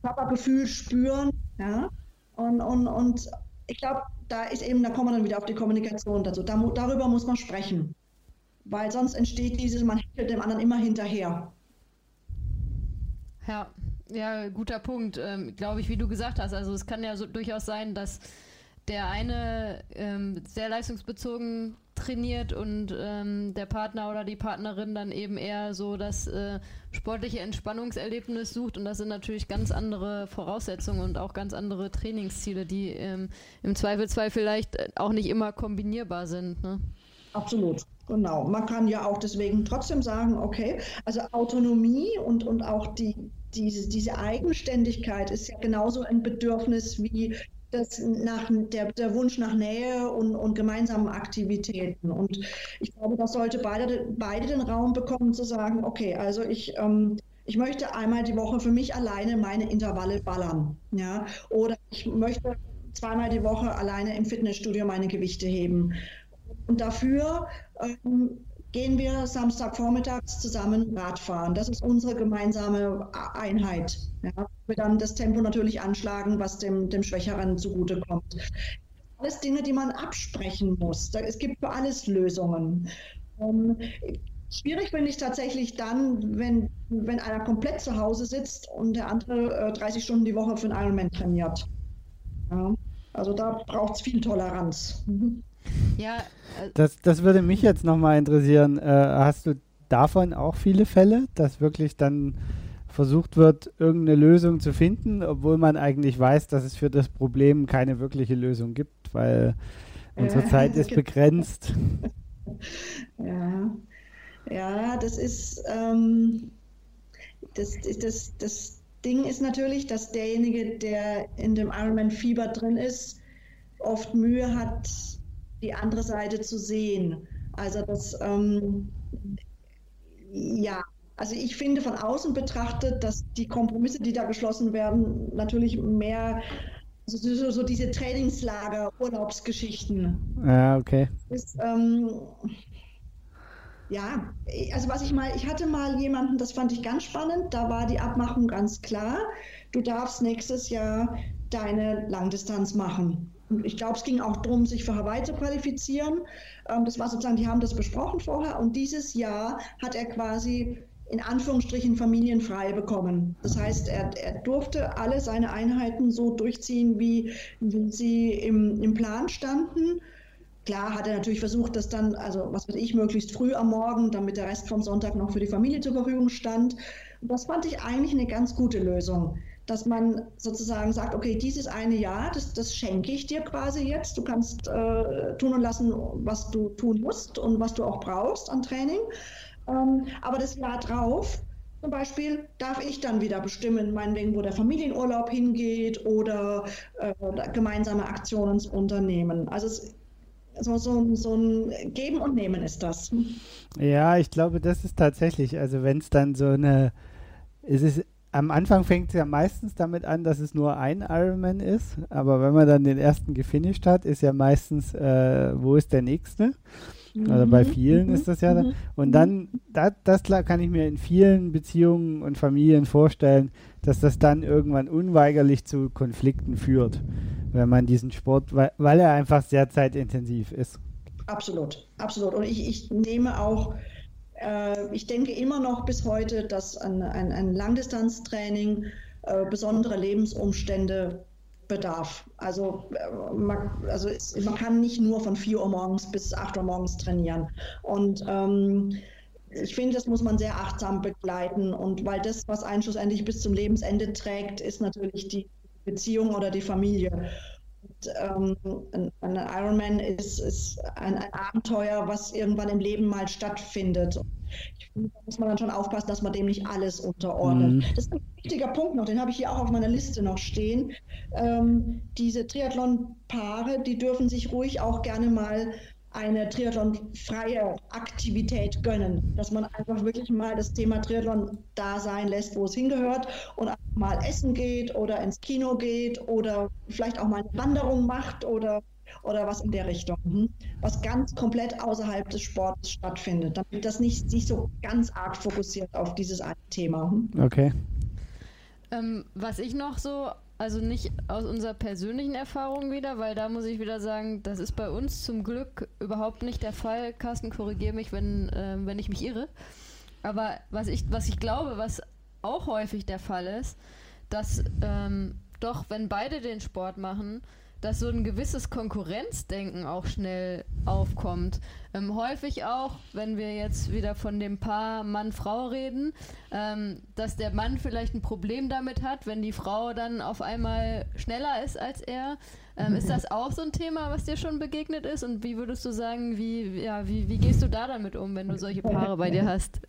Körpergefühl spüren, ja, und, und, und ich glaube, da ist eben, da kommen wir dann wieder auf die Kommunikation dazu. Da, darüber muss man sprechen weil sonst entsteht dieses, man hält dem anderen immer hinterher. Ja, ja, guter Punkt, ähm, glaube ich, wie du gesagt hast. Also es kann ja so durchaus sein, dass der eine ähm, sehr leistungsbezogen trainiert und ähm, der Partner oder die Partnerin dann eben eher so das äh, sportliche Entspannungserlebnis sucht und das sind natürlich ganz andere Voraussetzungen und auch ganz andere Trainingsziele, die ähm, im Zweifelsfall vielleicht auch nicht immer kombinierbar sind. Ne? Absolut. Genau, man kann ja auch deswegen trotzdem sagen, okay, also Autonomie und, und auch die, diese, diese Eigenständigkeit ist ja genauso ein Bedürfnis wie das nach, der, der Wunsch nach Nähe und, und gemeinsamen Aktivitäten. Und ich glaube, das sollte beide, beide den Raum bekommen zu sagen, okay, also ich, ähm, ich möchte einmal die Woche für mich alleine meine Intervalle ballern. Ja? Oder ich möchte zweimal die Woche alleine im Fitnessstudio meine Gewichte heben. Und dafür ähm, gehen wir Samstagvormittags zusammen Radfahren. Das ist unsere gemeinsame Einheit. Ja. Wir dann das Tempo natürlich anschlagen, was dem, dem Schwächeren zugutekommt. Alles Dinge, die man absprechen muss. Es gibt für alles Lösungen. Ähm, schwierig finde ich tatsächlich dann, wenn, wenn einer komplett zu Hause sitzt und der andere äh, 30 Stunden die Woche für einen Ironman trainiert. Ja. Also da braucht es viel Toleranz. Mhm. Ja. Äh, das, das würde mich jetzt nochmal interessieren. Äh, hast du davon auch viele Fälle, dass wirklich dann versucht wird, irgendeine Lösung zu finden, obwohl man eigentlich weiß, dass es für das Problem keine wirkliche Lösung gibt, weil unsere ja, Zeit ist <laughs> begrenzt. Ja, ja, das ist ähm, das, das, das Ding ist natürlich, dass derjenige, der in dem Ironman-Fieber drin ist, oft Mühe hat, die andere Seite zu sehen. Also das, ähm, ja, also ich finde von außen betrachtet, dass die Kompromisse, die da geschlossen werden, natürlich mehr also so, so diese Trainingslager, Urlaubsgeschichten. Ja, okay. Ist, ähm, ja, also was ich mal, ich hatte mal jemanden, das fand ich ganz spannend, da war die Abmachung ganz klar. Du darfst nächstes Jahr deine Langdistanz machen ich glaube, es ging auch darum, sich für Hawaii zu qualifizieren. Ähm, das war sozusagen, die haben das besprochen vorher. Und dieses Jahr hat er quasi in Anführungsstrichen familienfrei bekommen. Das heißt, er, er durfte alle seine Einheiten so durchziehen, wie, wie sie im, im Plan standen. Klar hat er natürlich versucht, das dann, also was weiß ich, möglichst früh am Morgen, damit der Rest vom Sonntag noch für die Familie zur Verfügung stand. Das fand ich eigentlich eine ganz gute Lösung dass man sozusagen sagt, okay, dieses eine Jahr, das, das schenke ich dir quasi jetzt. Du kannst äh, tun und lassen, was du tun musst und was du auch brauchst an Training. Ähm, aber das Jahr drauf, zum Beispiel, darf ich dann wieder bestimmen, meinetwegen, wo der Familienurlaub hingeht oder äh, gemeinsame Aktionen unternehmen. Also es, so, so, so ein Geben und Nehmen ist das. Ja, ich glaube, das ist tatsächlich, also wenn es dann so eine, es ist am Anfang fängt es ja meistens damit an, dass es nur ein Ironman ist, aber wenn man dann den ersten gefinisht hat, ist ja meistens, äh, wo ist der nächste? Also bei mhm. vielen mhm. ist das ja. Mhm. Und dann, das, das kann ich mir in vielen Beziehungen und Familien vorstellen, dass das dann irgendwann unweigerlich zu Konflikten führt, wenn man diesen Sport, weil, weil er einfach sehr zeitintensiv ist. Absolut, absolut. Und ich, ich nehme auch ich denke immer noch bis heute, dass ein, ein, ein Langdistanztraining äh, besondere Lebensumstände bedarf. Also, äh, man, also es, man kann nicht nur von 4 Uhr morgens bis 8 Uhr morgens trainieren. Und ähm, ich finde, das muss man sehr achtsam begleiten. Und weil das, was einen schlussendlich bis zum Lebensende trägt, ist natürlich die Beziehung oder die Familie ähm, ein, ein, Ironman ist, ist ein, ein, Abenteuer, was irgendwann im Leben mal stattfindet. Ich finde, da muss man dann schon aufpassen, dass man dem nicht alles unterordnet. Mhm. Das ist ein wichtiger Punkt noch, den habe ich hier auch auf meiner Liste noch stehen. Ähm, diese Triathlon-Paare, die dürfen sich ruhig auch gerne mal eine Triathlon-freie Aktivität gönnen, dass man einfach wirklich mal das Thema Triathlon da sein lässt, wo es hingehört und mal essen geht oder ins Kino geht oder vielleicht auch mal eine Wanderung macht oder, oder was in der Richtung, hm? was ganz komplett außerhalb des Sports stattfindet, damit das nicht sich so ganz arg fokussiert auf dieses eine Thema. Hm? Okay. Ähm, was ich noch so also nicht aus unserer persönlichen Erfahrung wieder, weil da muss ich wieder sagen, das ist bei uns zum Glück überhaupt nicht der Fall. Carsten, korrigiere mich, wenn, äh, wenn ich mich irre. Aber was ich, was ich glaube, was auch häufig der Fall ist, dass ähm, doch, wenn beide den Sport machen, dass so ein gewisses Konkurrenzdenken auch schnell aufkommt. Ähm, häufig auch, wenn wir jetzt wieder von dem Paar Mann-Frau reden, ähm, dass der Mann vielleicht ein Problem damit hat, wenn die Frau dann auf einmal schneller ist als er. Ähm, ist das auch so ein Thema, was dir schon begegnet ist? Und wie würdest du sagen, wie, ja, wie, wie gehst du da damit um, wenn du solche Paare bei dir hast?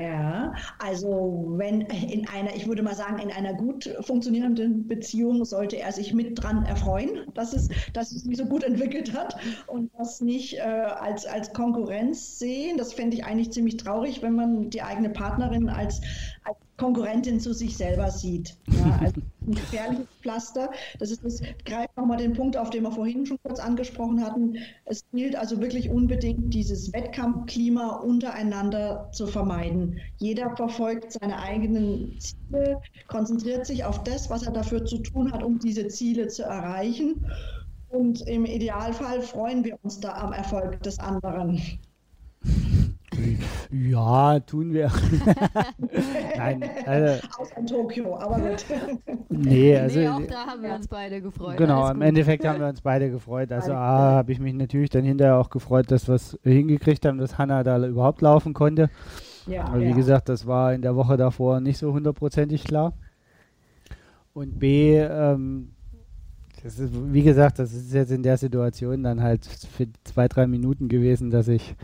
Ja, also wenn in einer, ich würde mal sagen, in einer gut funktionierenden Beziehung sollte er sich mit dran erfreuen, dass es, dass es sich so gut entwickelt hat und das nicht äh, als, als Konkurrenz sehen. Das fände ich eigentlich ziemlich traurig, wenn man die eigene Partnerin als, als Konkurrentin zu sich selber sieht. Ja, also ein gefährliches Pflaster. Das ist das greift nochmal den Punkt, auf den wir vorhin schon kurz angesprochen hatten. Es gilt also wirklich unbedingt, dieses Wettkampfklima untereinander zu vermeiden. Jeder verfolgt seine eigenen Ziele, konzentriert sich auf das, was er dafür zu tun hat, um diese Ziele zu erreichen. Und im Idealfall freuen wir uns da am Erfolg des anderen. Ja, tun wir. <laughs> Nein, also, Außer Tokio, aber gut. nee, also. Nee, auch da haben wir uns beide gefreut. Genau, im Endeffekt haben wir uns beide gefreut. Also, A, habe ich mich natürlich dann hinterher auch gefreut, dass wir es hingekriegt haben, dass Hanna da überhaupt laufen konnte. Ja, aber wie ja. gesagt, das war in der Woche davor nicht so hundertprozentig klar. Und B, ähm, das ist, wie gesagt, das ist jetzt in der Situation dann halt für zwei, drei Minuten gewesen, dass ich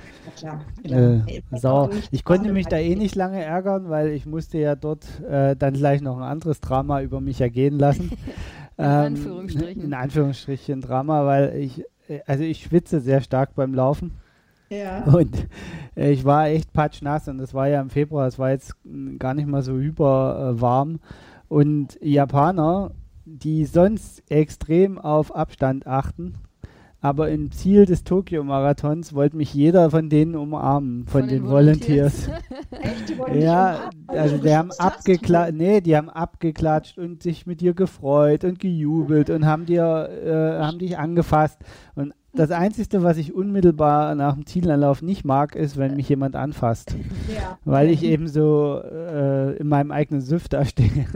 ja, klar, äh, sauer. Ich konnte mich da eh nicht lange ärgern, weil ich musste ja dort äh, dann gleich noch ein anderes Drama über mich ergehen lassen. <laughs> <laughs> in ähm, Anführungsstrichen. In Anführungsstrichen Drama, weil ich, äh, also ich schwitze sehr stark beim Laufen. Ja. Und äh, ich war echt patschnass und das war ja im Februar, es war jetzt gar nicht mal so hyper äh, warm. Und Japaner die sonst extrem auf Abstand achten. Aber im Ziel des Tokio-Marathons wollte mich jeder von denen umarmen, von, von den, den, Volunteers. <laughs> Echt? Die ja, also die haben abgeklatscht, nee, die haben abgeklatscht und sich mit dir gefreut und gejubelt und haben dir, äh, haben dich angefasst. Und das Einzige, was ich unmittelbar nach dem Zielanlauf nicht mag, ist, wenn mich jemand anfasst. Ja. Weil ich eben so äh, in meinem eigenen Süft da stehe.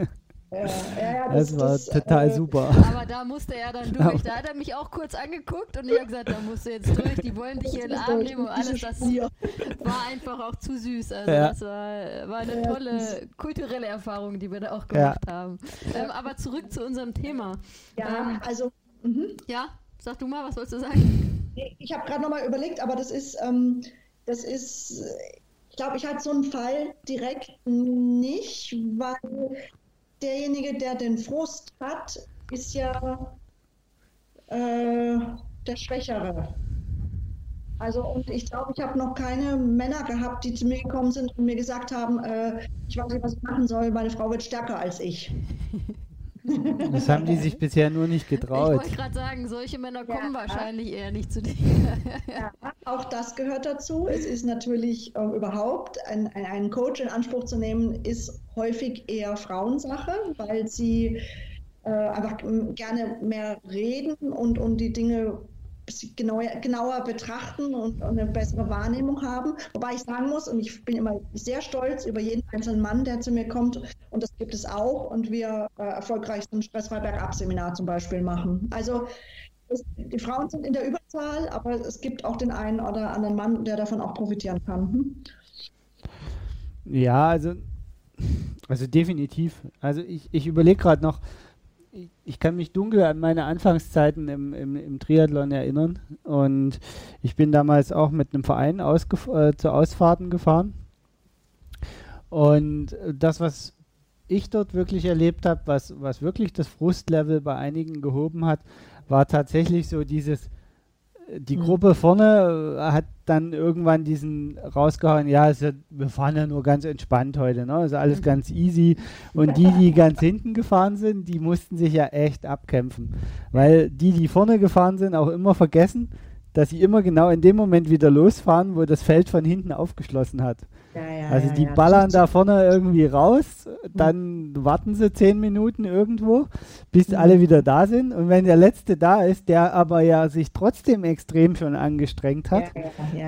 Ja, ja, das, das, war das, total äh, super. Aber da musste er dann durch. Da hat er mich auch kurz angeguckt und ich habe gesagt, da musst du jetzt durch. Die wollen dich hier in den Arm nehmen und alles. Das war einfach auch zu süß. Also ja. das war, war eine tolle kulturelle Erfahrung, die wir da auch gemacht ja. haben. Ähm, aber zurück zu unserem Thema. Ja, ähm, also. Mhm. Ja, sag du mal, was wolltest du sagen? Ich habe gerade nochmal überlegt, aber das ist, ähm, das ist ich glaube, ich hatte so einen Fall direkt nicht, weil derjenige, der den Frust hat, ist ja äh, der Schwächere. Also und ich glaube, ich habe noch keine Männer gehabt, die zu mir gekommen sind und mir gesagt haben, äh, ich weiß nicht, was ich machen soll, meine Frau wird stärker als ich. <laughs> Das haben die sich bisher nur nicht getraut. Ich wollte gerade sagen, solche Männer kommen ja. wahrscheinlich eher nicht zu dir. Ja, auch das gehört dazu. Es ist natürlich äh, überhaupt, ein, ein, einen Coach in Anspruch zu nehmen, ist häufig eher Frauensache, weil sie äh, einfach gerne mehr reden und, und die Dinge genauer, genauer betrachten und, und, eine bessere Wahrnehmung haben. Wobei ich sagen muss, und ich bin immer sehr stolz über jeden einzelnen Mann, der zu mir kommt, und das gibt es auch, und wir äh, erfolgreich so ein Stressfrei Bergab-Seminar zum Beispiel machen. Also es, die Frauen sind in der Überzahl, aber es gibt auch den einen oder anderen Mann, der davon auch profitieren kann. Hm? Ja, also, also definitiv. Also ich, ich überlege gerade noch, ich, kann mich dunkel an meine Anfangszeiten im, im, im, Triathlon erinnern. Und ich bin damals auch mit einem Verein äh, zu Ausfahrten gefahren. Und das, was ich dort wirklich erlebt habe, was, was wirklich das Frustlevel bei einigen gehoben hat, war tatsächlich so dieses, die mhm. Gruppe vorne äh, hat dann irgendwann diesen rausgehauen, ja, ja, wir fahren ja nur ganz entspannt heute, ne? Ist alles mhm. ganz easy. Und die, die ganz hinten gefahren sind, die mussten sich ja echt abkämpfen. Weil die, die vorne gefahren sind, auch immer vergessen, dass sie immer genau in dem Moment wieder losfahren, wo das Feld von hinten aufgeschlossen hat. Ja, ja, also die ballern da vorne irgendwie raus, dann warten sie zehn Minuten irgendwo, bis mhm. alle wieder da sind. Und wenn der Letzte da ist, der aber ja sich trotzdem extrem schon angestrengt hat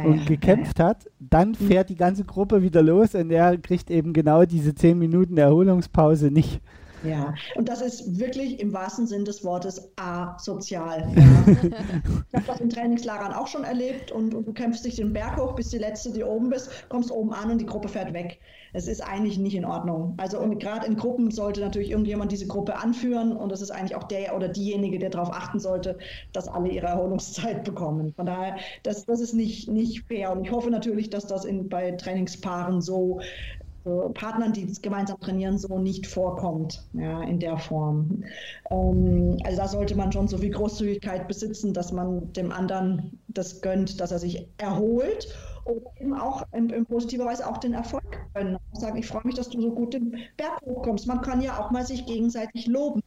und gekämpft hat, dann mhm. fährt die ganze Gruppe wieder los und der kriegt eben genau diese zehn Minuten Erholungspause nicht. Ja, und das ist wirklich im wahrsten Sinn des Wortes asozial. <laughs> Ja. ich habe das in Trainingslagern auch schon erlebt und, und, du kämpfst dich den Berg hoch, bis die Letzte, die oben bist, kommst oben an und die Gruppe fährt weg. Es ist eigentlich nicht in Ordnung. Also und gerade in Gruppen sollte natürlich irgendjemand diese Gruppe anführen und das ist eigentlich auch der oder diejenige, der darauf achten sollte, dass alle ihre Erholungszeit bekommen. Von daher, das, das ist nicht, nicht fair und ich hoffe natürlich, dass das in, bei Trainingspaaren so Partnern, die gemeinsam trainieren, so nicht vorkommt, ja, in der Form. Ähm, also da sollte man schon so viel Großzügigkeit besitzen, dass man dem anderen das gönnt, dass er sich erholt oder eben auch in, in positiver Weise auch den Erfolg gönnen. Sagen, ich freue mich, dass du so gut den Berg hochkommst. Man kann ja auch mal sich gegenseitig loben.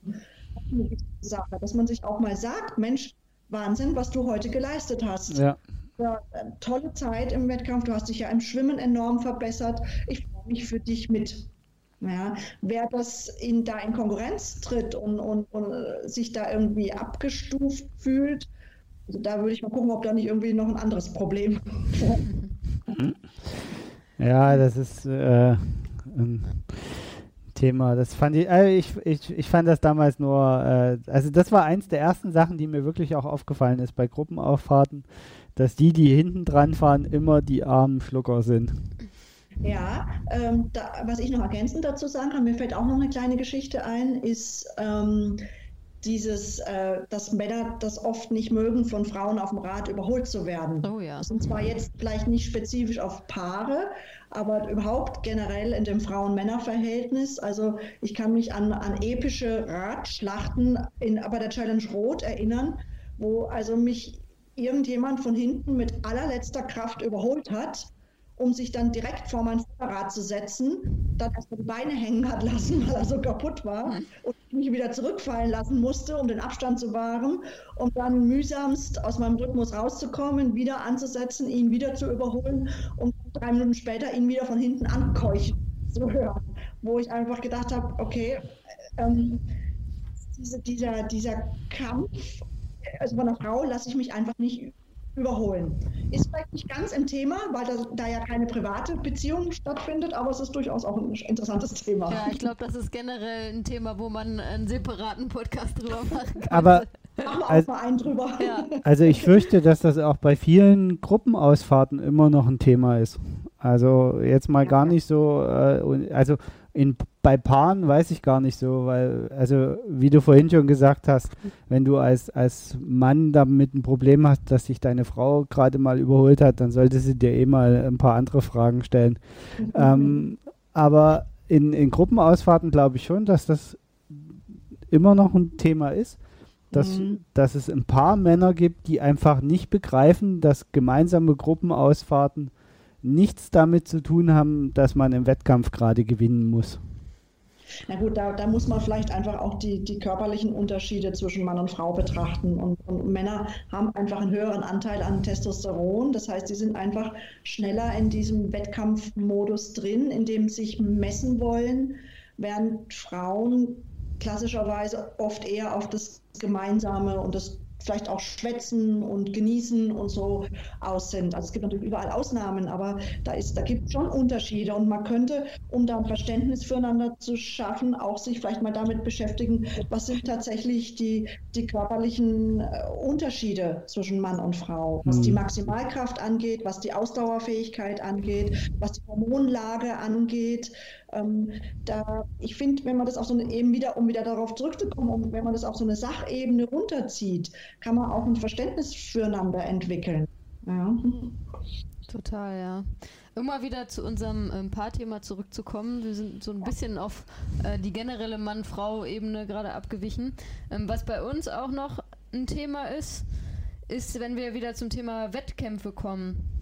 Dass man sich auch mal sagt, Mensch, Wahnsinn, was du heute geleistet hast. Ja. Ja, tolle Zeit im Wettkampf. Du hast dich ja im Schwimmen enorm verbessert. Ich mich für dich mit. Ja, wer das in, da in Konkurrenz tritt und, und, und äh, sich da irgendwie abgestuft fühlt, also da würde ich mal gucken, ob da nicht irgendwie noch ein anderes Problem. <laughs> ja, das ist äh, ein Thema. Das fand ich, äh, ich, ich, ich fand das damals nur, äh, also das war eins der ersten Sachen, die mir wirklich auch aufgefallen ist bei Gruppenauffahrten, dass die, die hinten dran fahren, immer die armen Schlucker sind. Ja, ähm, da, was ich noch ergänzend dazu sagen kann, mir fällt auch noch eine kleine Geschichte ein, ist ähm, dieses, äh, dass Männer das oft nicht mögen, von Frauen auf dem Rad überholt zu werden. Oh ja. Und zwar jetzt vielleicht nicht spezifisch auf Paare, aber überhaupt generell in dem Frauen-Männer-Verhältnis. Also ich kann mich an, an epische Radschlachten in, bei der Challenge Rot erinnern, wo also mich irgendjemand von hinten mit allerletzter Kraft überholt hat um sich dann direkt vor mein Fahrrad zu setzen, dann erstmal die Beine hängen hat lassen, weil er so kaputt war hm. und ich mich wieder zurückfallen lassen musste, um den Abstand zu wahren, um dann mühsamst aus meinem Rhythmus rauszukommen, wieder anzusetzen, ihn wieder zu überholen und drei Minuten später ihn wieder von hinten ankeuchen zu hören, wo ich einfach gedacht habe, okay, ähm, diese, dieser, dieser Kampf, also von einer Frau lasse ich mich einfach nicht überholen. Ist vielleicht nicht ganz ein Thema, weil da, da, ja keine private Beziehung stattfindet, aber es ist durchaus auch ein interessantes Thema. Ja, ich glaube, das ist generell ein Thema, wo man einen separaten Podcast drüber machen kann. Aber also, ja. <laughs> also ich fürchte, dass das auch bei vielen Gruppenausfahrten immer noch ein Thema ist. Also jetzt mal gar nicht so, äh, also in, bei Paaren weiß ich gar nicht so, weil, also wie du vorhin schon gesagt hast, wenn du als, als Mann damit ein Problem hast, dass sich deine Frau gerade mal überholt hat, dann sollte sie dir eh mal ein paar andere Fragen stellen. Mhm. Ähm, aber in, in Gruppenausfahrten glaube ich schon, dass das immer noch ein Thema ist. dass, mhm. dass es ein paar Männer gibt, die einfach nicht begreifen, dass gemeinsame Gruppenausfahrten nichts damit zu tun haben, dass man im Wettkampf gerade gewinnen muss. Na gut, da, da muss man vielleicht einfach auch die, die körperlichen Unterschiede zwischen Mann und Frau betrachten. Und, und Männer haben einfach einen höheren Anteil an Testosteron. Das heißt, sie sind einfach schneller in diesem Wettkampfmodus drin, in dem sie sich messen wollen, während Frauen klassischerweise oft eher auf das Gemeinsame und das vielleicht auch schwätzen und genießen und so aus sind. Also es gibt natürlich überall Ausnahmen, aber da, ist, da gibt es schon Unterschiede und man könnte, um da ein Verständnis füreinander zu schaffen, auch sich vielleicht mal damit beschäftigen, was sind tatsächlich die, die körperlichen äh, Unterschiede zwischen Mann und Frau, was die hm. Maximalkraft angeht, was die Ausdauerfähigkeit angeht, was die Hormonlage angeht. Ähm, da, ich finde, wenn man das auf so eine eben wieder, um wieder darauf zurückzukommen, um, wenn man das auf so eine Sachebene runterzieht, kann man auch ein Verständnis füreinander entwickeln. Ja. Total, ja. Immer wieder zu unserem ähm, Paarthema zurückzukommen. Wir sind so ein bisschen auf äh, die generelle Mann-Frau-Ebene gerade abgewichen. Ähm, was bei uns auch noch ein Thema ist, ist, wenn wir wieder zum Thema Wettkämpfe kommen.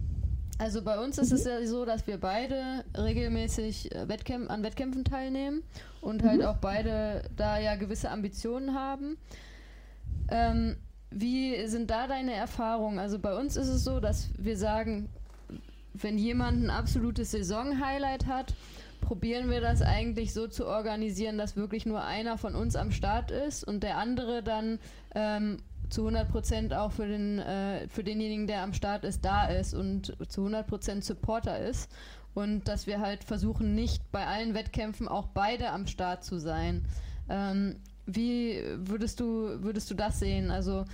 Also bei uns ist es ja so, dass wir beide regelmäßig äh, Wettkämp an Wettkämpfen teilnehmen und halt mhm. auch beide da ja gewisse Ambitionen haben. Ähm, wie sind da deine Erfahrungen? Also bei uns ist es so, dass wir sagen, wenn jemand ein absolutes Saison-Highlight hat, probieren wir das eigentlich so zu organisieren, dass wirklich nur einer von uns am Start ist und der andere dann ähm, zu 100 Prozent auch für, den, äh, für denjenigen, der am Start ist, da ist und zu 100 Prozent Supporter ist. Und dass wir halt versuchen, nicht bei allen Wettkämpfen auch beide am Start zu sein. Ähm, wie würdest du, würdest du das sehen? Also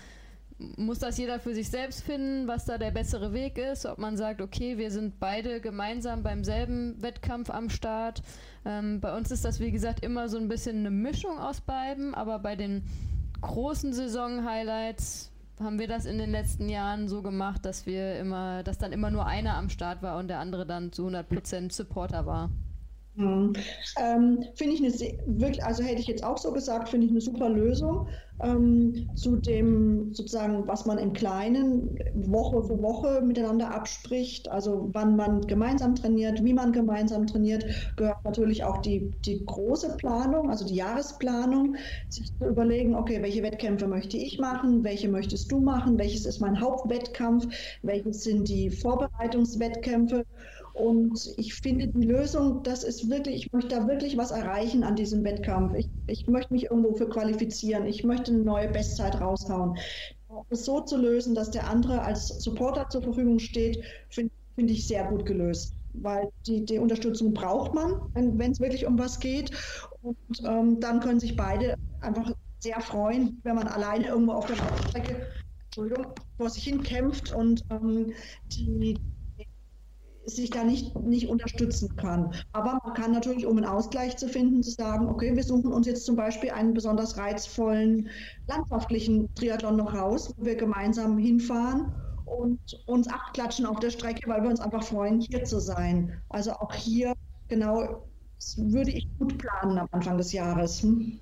muss das jeder für sich selbst finden, was da der bessere Weg ist? Ob man sagt, okay, wir sind beide gemeinsam beim selben Wettkampf am Start. Ähm, bei uns ist das, wie gesagt, immer so ein bisschen eine Mischung aus beiden, aber bei den großen Saison-Highlights haben wir das in den letzten Jahren so gemacht, dass wir immer, dass dann immer nur einer am Start war und der andere dann zu 100% Supporter war. Mhm. Ähm, finde ich eine wirklich, also hätte ich jetzt auch so gesagt, finde ich eine super Lösung ähm, zu dem sozusagen, was man im Kleinen Woche für Woche miteinander abspricht, also wann man gemeinsam trainiert, wie man gemeinsam trainiert, gehört natürlich auch die, die große Planung, also die Jahresplanung, sich zu überlegen, okay, welche Wettkämpfe möchte ich machen, welche möchtest du machen, welches ist mein Hauptwettkampf, welches sind die Vorbereitungswettkämpfe und ich finde die Lösung, das ist wirklich, ich möchte da wirklich was erreichen an diesem Wettkampf. Ich, ich möchte mich irgendwo für qualifizieren. Ich möchte eine neue Bestzeit raushauen. Das so zu lösen, dass der andere als Supporter zur Verfügung steht, finde find ich sehr gut gelöst. Weil die, die Unterstützung braucht man, wenn es wirklich um was geht. Und ähm, dann können sich beide einfach sehr freuen, wenn man alleine irgendwo auf der Strecke vor sich hin kämpft und ähm, die, sich da nicht, nicht unterstützen kann. Aber man kann natürlich, um einen Ausgleich zu finden, zu sagen, okay, wir suchen uns jetzt zum Beispiel einen besonders reizvollen landschaftlichen Triathlon noch raus, wo wir gemeinsam hinfahren und uns abklatschen auf der Strecke, weil wir uns einfach freuen, hier zu sein. Also auch hier genau würde ich gut planen am Anfang des Jahres. Hm?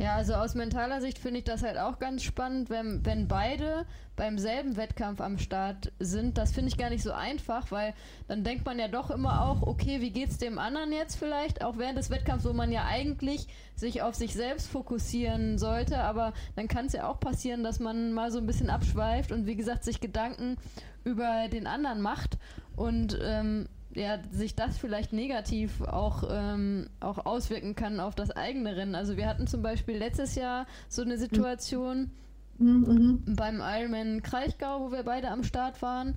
Ja, also aus mentaler Sicht finde ich das halt auch ganz spannend, wenn, wenn beide beim selben Wettkampf am Start sind. Das finde ich gar nicht so einfach, weil dann denkt man ja doch immer auch, okay, wie geht's dem anderen jetzt vielleicht? Auch während des Wettkampfs, wo man ja eigentlich sich auf sich selbst fokussieren sollte, aber dann kann es ja auch passieren, dass man mal so ein bisschen abschweift und wie gesagt sich Gedanken über den anderen macht und ähm, ja, sich das vielleicht negativ auch, ähm, auch auswirken kann auf das eigene Rennen. Also wir hatten zum Beispiel letztes Jahr so eine Situation mhm. beim Ironman Kraichgau, wo wir beide am Start waren.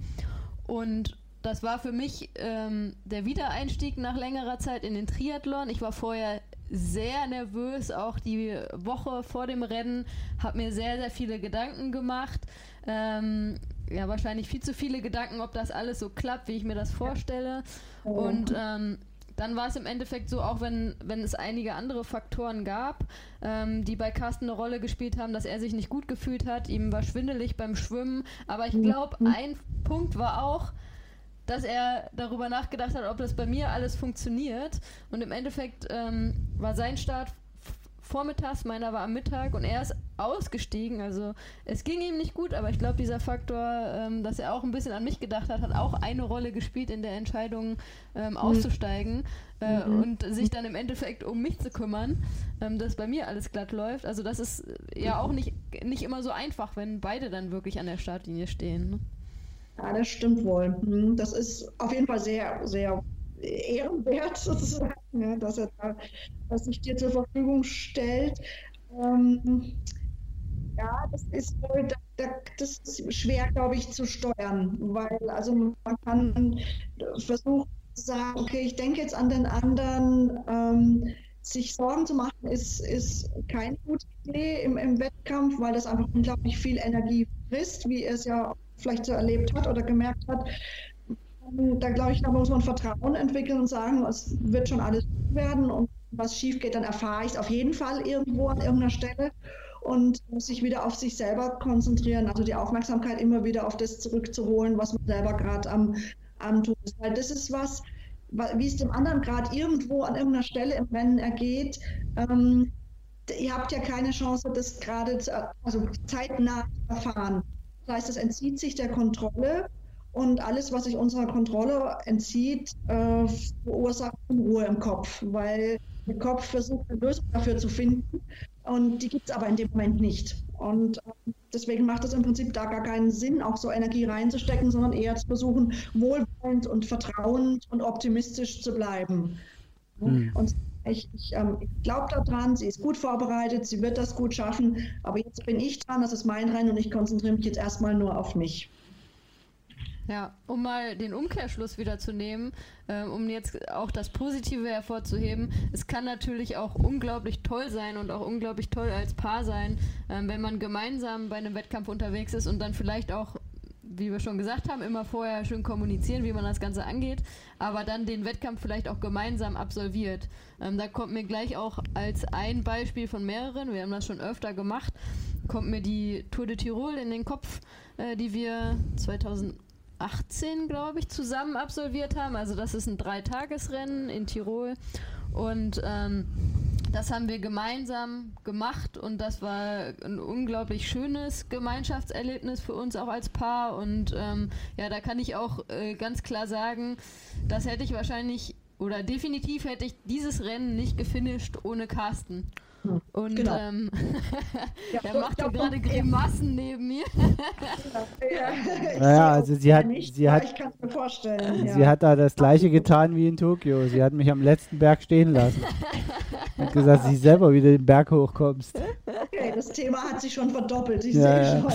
Und das war für mich ähm, der Wiedereinstieg nach längerer Zeit in den Triathlon. Ich war vorher sehr nervös, auch die Woche vor dem Rennen, habe mir sehr, sehr viele Gedanken gemacht. Ähm, ja, wahrscheinlich viel zu viele Gedanken, ob das alles so klappt, wie ich mir das vorstelle. Und ähm, dann war es im Endeffekt so, auch wenn, wenn es einige andere Faktoren gab, ähm, die bei Carsten eine Rolle gespielt haben, dass er sich nicht gut gefühlt hat, ihm war schwindelig beim Schwimmen. Aber ich glaube, mhm. ein Punkt war auch, dass er darüber nachgedacht hat, ob das bei mir alles funktioniert. Und im Endeffekt ähm, war sein Start vormittags, meiner war am Mittag und er ist ausgestiegen. Also es ging ihm nicht gut, aber ich glaube, dieser Faktor, ähm, dass er auch ein bisschen an mich gedacht hat, hat auch eine Rolle gespielt in der Entscheidung ähm, mhm. auszusteigen äh, mhm. und sich dann im Endeffekt um mich zu kümmern, ähm, dass bei mir alles glatt läuft. Also das ist ja auch nicht, nicht immer so einfach, wenn beide dann wirklich an der Startlinie stehen. Ne? Ja, das stimmt wohl. Mhm. Das ist auf jeden Fall sehr, sehr ehrenwert sozusagen, ja, dass er da, sich dir zur Verfügung stellt. Ähm, ja, das ist wohl, das ist schwer, glaube ich, zu steuern, weil also man kann versuchen zu sagen, okay, ich denke jetzt an den anderen. Ähm, sich Sorgen zu machen, ist, ist keine gute Idee im, im Wettkampf, weil das einfach unglaublich viel Energie frisst, wie er es ja vielleicht so erlebt hat oder gemerkt hat. Da glaube ich, da muss man Vertrauen entwickeln und sagen, es wird schon alles werden und was schief geht, dann erfahre ich es auf jeden Fall irgendwo an irgendeiner Stelle und muss sich wieder auf sich selber konzentrieren, also die Aufmerksamkeit immer wieder auf das zurückzuholen, was man selber gerade am, am tun ist. Weil das ist was, wie es dem anderen gerade irgendwo an irgendeiner Stelle im Rennen ergeht. Ähm, ihr habt ja keine Chance, das gerade also zeitnah zu erfahren. Das heißt, es entzieht sich der Kontrolle und alles, was sich unserer Kontrolle entzieht, äh, verursacht Unruhe im Kopf, weil der Kopf versucht, eine Lösung dafür zu finden und die gibt es aber in dem Moment nicht. Und äh, deswegen macht es im Prinzip da gar keinen Sinn, auch so Energie reinzustecken, sondern eher zu versuchen, wohlwollend und vertrauend und optimistisch zu bleiben. Mhm. Und ich, ich, ähm, ich glaube daran, sie ist gut vorbereitet, sie wird das gut schaffen, aber jetzt bin ich dran, das ist mein Rennen und ich konzentriere mich jetzt erstmal nur auf mich. Ja, um mal den Umkehrschluss wieder zu nehmen, äh, um jetzt auch das Positive hervorzuheben. Es kann natürlich auch unglaublich toll sein und auch unglaublich toll als Paar sein, äh, wenn man gemeinsam bei einem Wettkampf unterwegs ist und dann vielleicht auch, wie wir schon gesagt haben, immer vorher schön kommunizieren, wie man das Ganze angeht, aber dann den Wettkampf vielleicht auch gemeinsam absolviert. Ähm, da kommt mir gleich auch als ein Beispiel von mehreren, wir haben das schon öfter gemacht, kommt mir die Tour de Tirol in den Kopf, äh, die wir 2000 18, glaube ich, zusammen absolviert haben. Also das ist ein Dreitagesrennen in Tirol. Und ähm, das haben wir gemeinsam gemacht und das war ein unglaublich schönes Gemeinschaftserlebnis für uns auch als Paar. Und ähm, ja, da kann ich auch äh, ganz klar sagen, das hätte ich wahrscheinlich oder definitiv hätte ich dieses Rennen nicht gefinisht ohne Carsten. Und genau. ähm, ja, <laughs> er macht ja gerade Grimassen neben mir. <laughs> ja, <laughs> naja, also sie hat, nicht, sie hat, ich mir vorstellen. Sie ja. hat da das gleiche getan wie in Tokio. Sie hat mich am letzten Berg stehen lassen. hat gesagt, sie selber wieder den Berg hochkommst. Okay, das Thema hat sich schon verdoppelt. Ich sehe schon.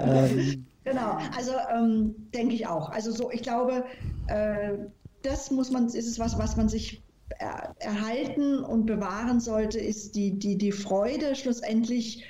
Ähm, genau, also ähm, denke ich auch. Also so, ich glaube, äh, das muss man, ist es was, was man sich erhalten und bewahren sollte, ist die, die, die Freude schlussendlich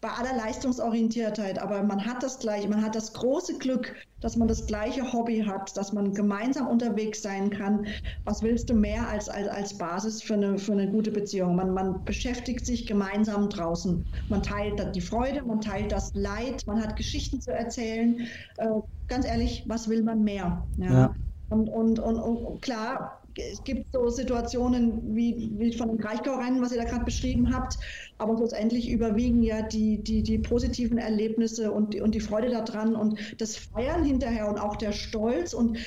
bei aller Leistungsorientiertheit. Aber man hat das gleiche, man hat das große Glück, dass man das gleiche Hobby hat, dass man gemeinsam unterwegs sein kann. Was willst du mehr als, als, als Basis für eine, für eine gute Beziehung? Man, man beschäftigt sich gemeinsam draußen. Man teilt die Freude, man teilt das Leid, man hat Geschichten zu erzählen. Äh, ganz ehrlich, was will man mehr? Ja. ja. Und, und, und, und, klar, es gibt so Situationen wie, wie von dem Kraichgau-Rennen, was ihr da gerade beschrieben habt, aber schlussendlich überwiegen ja die, die, die positiven Erlebnisse und die, und die Freude daran und das Feiern hinterher und auch der Stolz und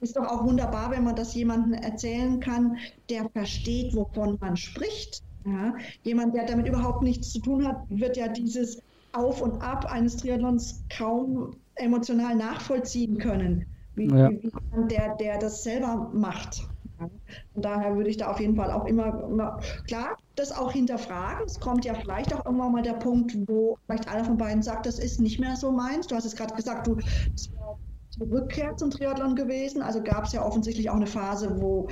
ist doch auch wunderbar, wenn man das jemandem erzählen kann, der versteht, wovon man spricht. Ja? Jemand, der damit überhaupt nichts zu tun hat, wird ja dieses Auf und Ab eines Triathlons kaum emotional nachvollziehen können, wie, ja. wie der, der das selber macht. Von daher würde ich da auf jeden Fall auch immer, immer, klar, das auch hinterfragen. Es kommt ja vielleicht auch irgendwann mal der Punkt, wo vielleicht einer von beiden sagt, das ist nicht mehr so meins. Du hast es gerade gesagt, du, die Rückkehr zum Triathlon gewesen. Also gab es ja offensichtlich auch eine Phase, wo,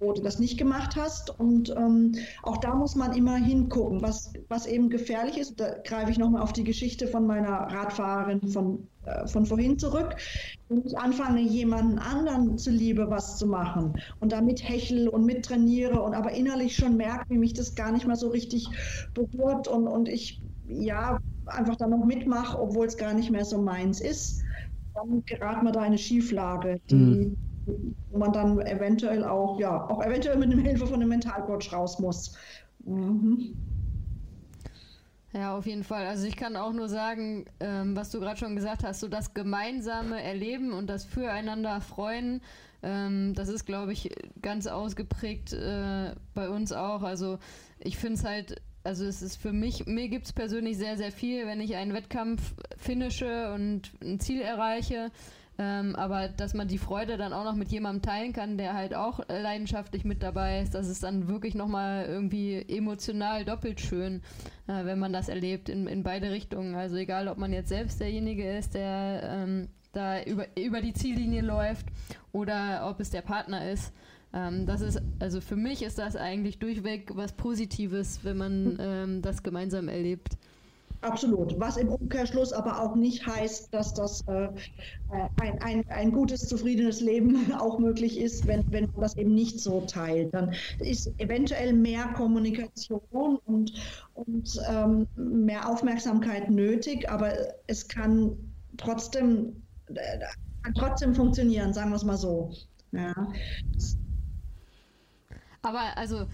wo du das nicht gemacht hast. Und ähm, auch da muss man immer hingucken, was, was eben gefährlich ist. Da greife ich nochmal auf die Geschichte von meiner Radfahrerin von äh, von vorhin zurück, wenn ich anfange, jemanden anderen zuliebe was zu machen und damit hechel und mittrainiere und aber innerlich schon merke, wie mich das gar nicht mehr so richtig berührt und, und ich ja einfach dann noch mitmache, obwohl es gar nicht mehr so meins ist, dann gerät man da in eine Schieflage, die, mhm. Wo man dann eventuell auch, ja, auch eventuell mit Hilfe von einem Mentalcoach raus muss. Mhm. Ja, auf jeden Fall. Also ich kann auch nur sagen, ähm, was du gerade schon gesagt hast, so das gemeinsame Erleben und das Füreinander freuen, ähm, das ist, glaube ich, ganz ausgeprägt äh, bei uns auch. Also ich finde es halt, also es ist für mich, mir gibt es persönlich sehr, sehr viel, wenn ich einen Wettkampf finische und ein Ziel erreiche. Ähm, aber dass man die Freude dann auch noch mit jemandem teilen kann, der halt auch leidenschaftlich mit dabei ist, das ist dann wirklich nochmal irgendwie emotional doppelt schön, äh, wenn man das erlebt in, in beide Richtungen. Also egal, ob man jetzt selbst derjenige ist, der ähm, da über, über die Ziellinie läuft oder ob es der Partner ist. Ähm, das ist, also für mich ist das eigentlich durchweg was Positives, wenn man ähm, das gemeinsam erlebt. Absolut. Was im Umkehrschluss aber auch nicht heißt, dass das äh, ein, ein, ein gutes, zufriedenes Leben <laughs> auch möglich ist, wenn, wenn man das eben nicht so teilt. Dann ist eventuell mehr Kommunikation und, und ähm, mehr Aufmerksamkeit nötig, aber es kann trotzdem, äh, kann trotzdem funktionieren, sagen wir es mal so. Ja. Aber also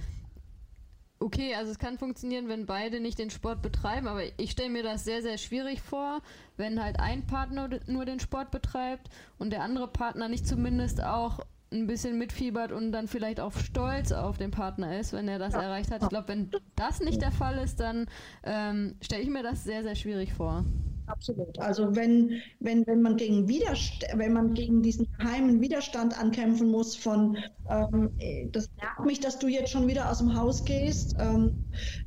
okay, also es kann funktionieren, wenn beide nicht den Sport betreiben, aber ich stelle mir das sehr, sehr schwierig vor, wenn halt ein Partner nur den Sport betreibt und der andere Partner nicht zumindest auch ein bisschen mitfiebert und dann vielleicht auch stolz auf den Partner ist, wenn er das ja. erreicht hat. Ich glaube, wenn das nicht der Fall ist, dann ähm, stelle ich mir das sehr, sehr schwierig vor. Absolut. Also wenn, wenn, wenn man gegen wenn man gegen diesen geheimen Widerstand ankämpfen muss von ähm, das nervt mich, dass du jetzt schon wieder aus dem Haus gehst, ähm,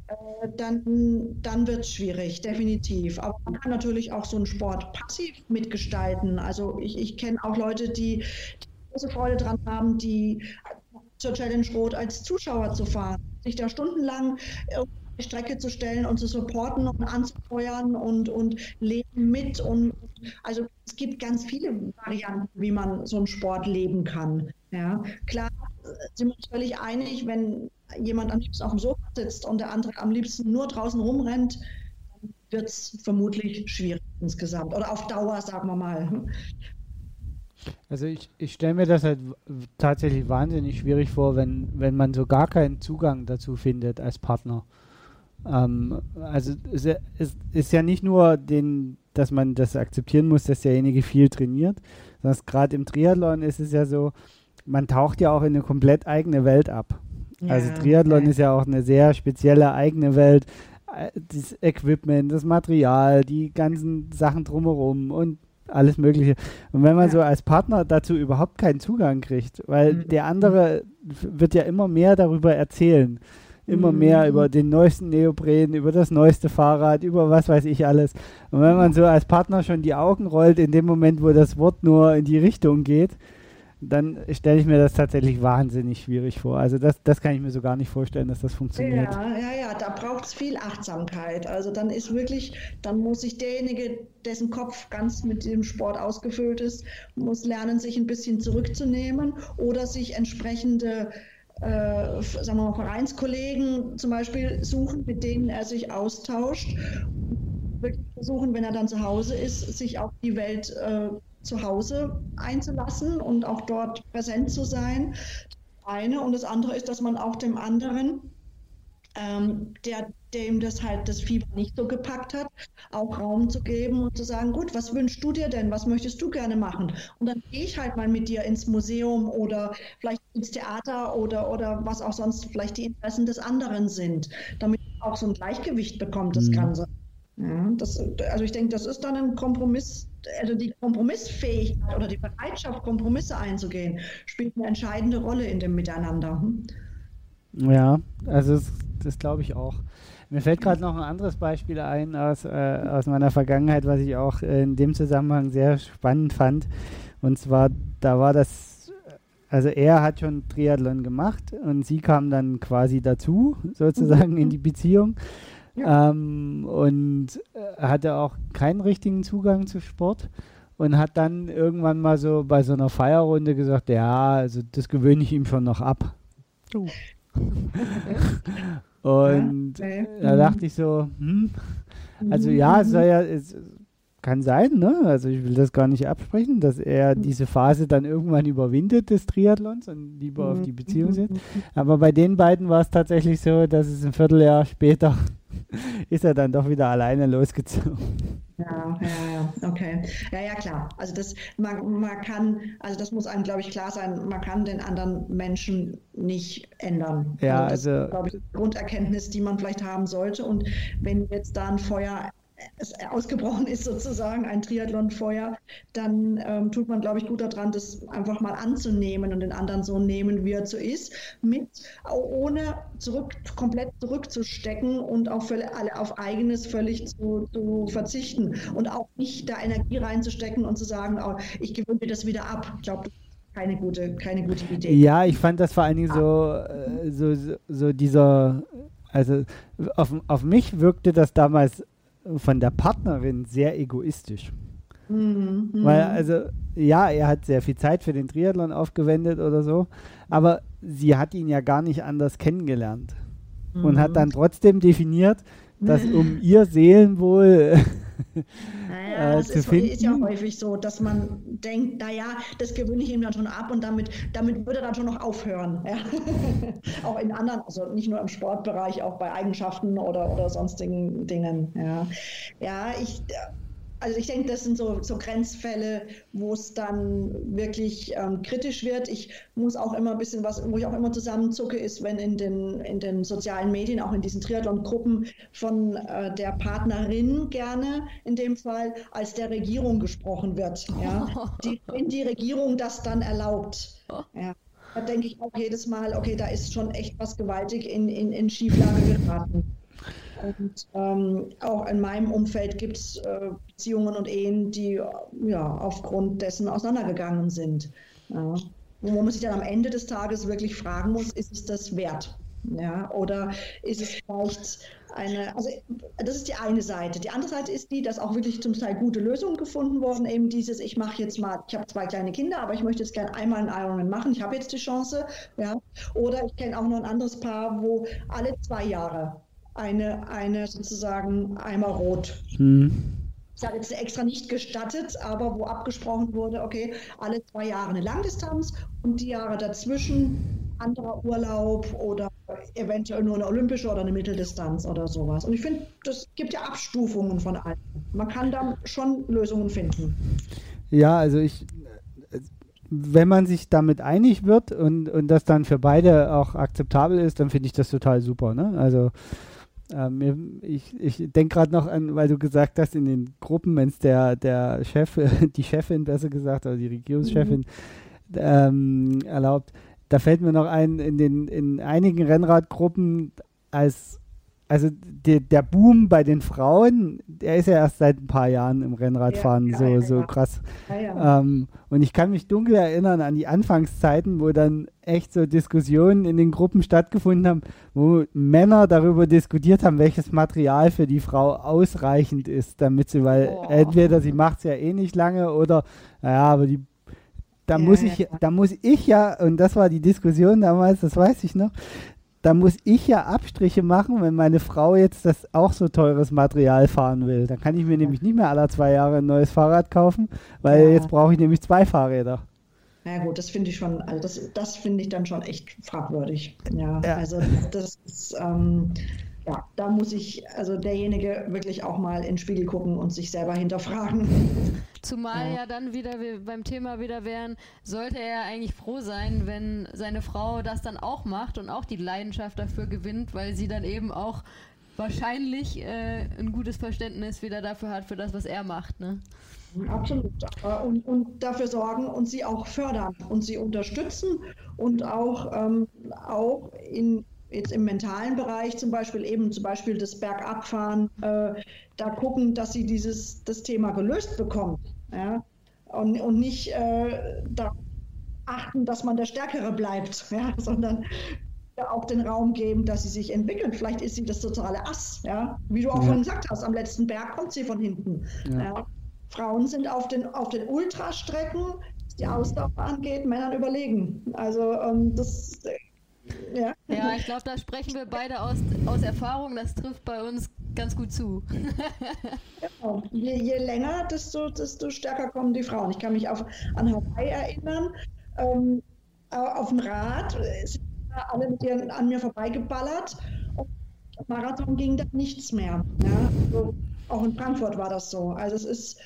äh, dann, dann wird es schwierig, definitiv. Aber man kann natürlich auch so einen Sport passiv mitgestalten. Also ich, ich kenne auch Leute, die, die große Freude daran haben, die zur Challenge Rot als Zuschauer zu fahren, sich da stundenlang die Strecke zu stellen und zu supporten und anzufeuern und, und leben mit. Und also es gibt ganz viele Varianten, wie man so einen Sport leben kann. Ja, klar sind wir uns völlig einig, wenn jemand am liebsten auf dem Sofa sitzt und der andere am liebsten nur draußen rumrennt, wird es vermutlich schwierig insgesamt. Oder auf Dauer, sagen wir mal. Also ich, ich stelle mir das halt tatsächlich wahnsinnig schwierig vor, wenn, wenn man so gar keinen Zugang dazu findet als Partner. Ähm, also es, es ist ja nicht nur, den, dass man das akzeptieren muss, dass derjenige viel trainiert, sondern gerade im Triathlon ist es ja so, man taucht ja auch in eine komplett eigene Welt ab. Ja, also Triathlon okay. ist ja auch eine sehr spezielle eigene Welt. Äh, das Equipment, das Material, die ganzen Sachen drumherum und alles Mögliche. Und wenn man ja. so als Partner dazu überhaupt keinen Zugang kriegt, weil mhm. der andere wird ja immer mehr darüber erzählen immer mehr mhm. über den neuesten Neopren, über das neueste Fahrrad, über was weiß ich alles. Und wenn man so als Partner schon die Augen rollt in dem Moment, wo das Wort nur in die Richtung geht, dann stelle ich mir das tatsächlich wahnsinnig schwierig vor. Also das, das kann ich mir so gar nicht vorstellen, dass das funktioniert. Ja, ja, ja, da braucht es viel Achtsamkeit. Also dann ist wirklich, dann muss sich derjenige, dessen Kopf ganz mit dem Sport ausgefüllt ist, muss lernen, sich ein bisschen zurückzunehmen oder sich entsprechende äh, sagen wir mal, Vereinskollegen zum Beispiel suchen, mit denen er sich austauscht. Wirklich versuchen, wenn er dann zu Hause ist, sich auf die Welt äh, zu Hause einzulassen und auch dort präsent zu sein. Das eine. Und das andere ist, dass man auch dem anderen ähm, der, dem das halt das Fieber nicht so gepackt hat, auch Raum zu geben und zu sagen, gut, was wünschst du dir denn? Was möchtest du gerne machen? Und dann gehe ich halt mal mit dir ins Museum oder vielleicht ins Theater oder, oder was auch sonst vielleicht die Interessen des anderen sind, damit auch so ein Gleichgewicht bekommt, das mhm. Ganze. Ja, das, also ich denke, das ist dann ein Kompromiss, also die Kompromissfähigkeit oder die Bereitschaft, Kompromisse einzugehen, spielt eine entscheidende Rolle in dem Miteinander. Hm? Ja, also es das glaube ich auch. Mir fällt gerade noch ein anderes Beispiel ein aus, äh, aus meiner Vergangenheit, was ich auch in dem Zusammenhang sehr spannend fand. Und zwar, da war das, also er hat schon Triathlon gemacht und sie kam dann quasi dazu, sozusagen in die Beziehung. Ja. Ähm, und äh, hatte auch keinen richtigen Zugang zu Sport und hat dann irgendwann mal so bei so einer Feierrunde gesagt, ja, also das gewöhne ich ihm schon noch ab. Oh. <laughs> Und okay. da dachte ich so, hm, also ja, es soll ja, es kann sein, ne? Also ich will das gar nicht absprechen, dass er diese Phase dann irgendwann überwindet des Triathlons und lieber auf die Beziehung setzt. Aber bei den beiden war es tatsächlich so, dass es ein Vierteljahr später <laughs> ist er dann doch wieder alleine losgezogen. Ja, ja, ja, okay. Ja, ja, klar. Also das, man, man kann, also das muss einem, glaube ich, klar sein, man kann den anderen Menschen nicht ändern. Ja, also, das also, glaube ich, die Grunderkenntnis, die man vielleicht haben sollte. Und wenn jetzt da ein Feuer ausgebrochen ist sozusagen, ein Triathlonfeuer, dann ähm, tut man, glaube ich, gut daran, das einfach mal anzunehmen und den anderen so nehmen, wie er so ist, mit, ohne zurück, komplett zurückzustecken und auf, auf eigenes völlig zu, zu, verzichten und auch nicht da Energie reinzustecken und zu sagen, oh, ich gewöhne mir das wieder ab. Ich glaube, keine gute, keine gute Idee. Ja, ich fand das vor allen Dingen so, äh, so, so, so dieser, also auf, auf mich wirkte das damals von der Partnerin sehr egoistisch. Mhm. Weil, also, ja, er hat sehr viel Zeit für den Triathlon aufgewendet oder so, aber sie hat ihn ja gar nicht anders kennengelernt mhm. und hat dann trotzdem definiert, dass <laughs> um ihr Seelenwohl <laughs> naja, äh, das ist, ist, ja häufig so, dass man denkt, naja, das gewöhne ich ihm dann schon ab und damit, damit würde er dann schon noch aufhören. Ja. <laughs> auch in anderen, also nicht nur im Sportbereich, auch bei Eigenschaften oder, oder sonstigen Dingen. Ja, ja ich also ich denke, das sind so, so Grenzfälle, wo es dann wirklich ähm, kritisch wird. Ich muss auch immer ein bisschen was, wo ich auch immer zusammenzucke, ist, wenn in den, in den sozialen Medien, auch in diesen Triathlon-Gruppen von äh, der Partnerin gerne in dem Fall als der Regierung gesprochen wird. Ja? <laughs> Die, wenn die Regierung das dann erlaubt. Ja. Da denke ich auch jedes Mal, okay, da ist schon echt was gewaltig in, in, in Schieflage geraten. Und ähm, auch in meinem Umfeld gibt es äh, Beziehungen und Ehen, die ja, aufgrund dessen auseinandergegangen sind. Ja. Wo man sich dann am Ende des Tages wirklich fragen muss, ist es das wert? Ja, oder ist es vielleicht eine, also das ist die eine Seite. Die andere Seite ist die, dass auch wirklich zum Teil gute Lösungen gefunden wurden. Eben dieses, ich mache jetzt mal, ich habe zwei kleine Kinder, aber ich möchte jetzt gerne einmal einen Ironman machen. Ich habe jetzt die Chance. Ja. Oder ich kenne auch noch ein anderes Paar, wo alle zwei Jahre eine, eine sozusagen einmal rot. Hm. Ich habe jetzt extra nicht gestattet, aber wo abgesprochen wurde, okay, alle zwei Jahre eine Langdistanz und die Jahre dazwischen anderer Urlaub oder eventuell nur eine olympische oder eine Mitteldistanz oder sowas. Und ich finde, das gibt ja Abstufungen von allen. Man kann da schon Lösungen finden. Ja, also ich, wenn man sich damit einig wird und, und das dann für beide auch akzeptabel ist, dann finde ich das total super. Ne? Also ähm, ich ich denke gerade noch an, weil du gesagt hast, in den Gruppen, wenn es der, der Chef, <laughs> die Chefin besser gesagt, oder die Regierungschefin mhm. ähm, erlaubt, da fällt mir noch ein, in den in einigen Rennradgruppen als also die, der Boom bei den Frauen, der ist ja erst seit ein paar Jahren im Rennradfahren ja, ja, so, so krass. Ja, ähm, und ich kann mich dunkel erinnern an die Anfangszeiten, wo dann echt so Diskussionen in den Gruppen stattgefunden haben, wo Männer darüber diskutiert haben, welches Material für die Frau ausreichend ist, damit sie, weil oh. entweder sie macht es ja eh nicht lange oder, naja, aber die da muss ich, da muss ich ja, und das war die Diskussion damals, das weiß ich noch, da muss ich ja Abstriche machen, wenn meine Frau jetzt das auch so teures Material fahren will. Dann kann ich mir nämlich nicht mehr alle zwei Jahre ein neues Fahrrad kaufen, weil ja. jetzt brauche ich nämlich zwei Fahrräder. Na gut, das finde ich schon, also das, das finde ich dann schon echt fragwürdig. Ja, ja. also das ist, ähm, ja, da muss ich, also derjenige wirklich auch mal in den Spiegel gucken und sich selber hinterfragen. Zumal ja. dann wieder beim Thema wieder wären, sollte er eigentlich froh sein, wenn seine Frau das dann auch macht und auch die Leidenschaft dafür gewinnt, weil sie dann eben auch wahrscheinlich äh, ein gutes Verständnis wieder dafür hat, für das, was er macht. Ne? Absolut. Und, und, dafür sorgen und sie auch fördern und sie unterstützen und auch, ähm, auch in jetzt im mentalen Bereich zum Beispiel eben zum Beispiel das Bergabfahren, äh, da gucken, dass sie dieses das Thema gelöst bekommt. Ja? Und, und nicht äh, da achten, dass man der Stärkere bleibt, <laughs> ja? sondern auch den Raum geben, dass sie sich entwickeln. Vielleicht ist sie das totale Ass, ja. Wie du auch ja. vorhin gesagt hast, am letzten Berg kommt sie von hinten. Ja. Ja. Frauen sind auf den, auf den Ultrastrecken, was die Ausdauer angeht, Männern überlegen. Also ähm, das ja, ja ich glaube, da sprechen wir beide aus, aus Erfahrung. Das trifft bei uns ganz gut zu. <laughs> genau. je, je, länger, desto, desto stärker kommen die Frauen. Ich kann mich auf, an Hawaii erinnern. Ähm, auf dem Rad sind alle mit ihren, an mir vorbeigeballert. Und Marathon ging dann nichts mehr. Ja? Also auch in Frankfurt war das so. Also es ist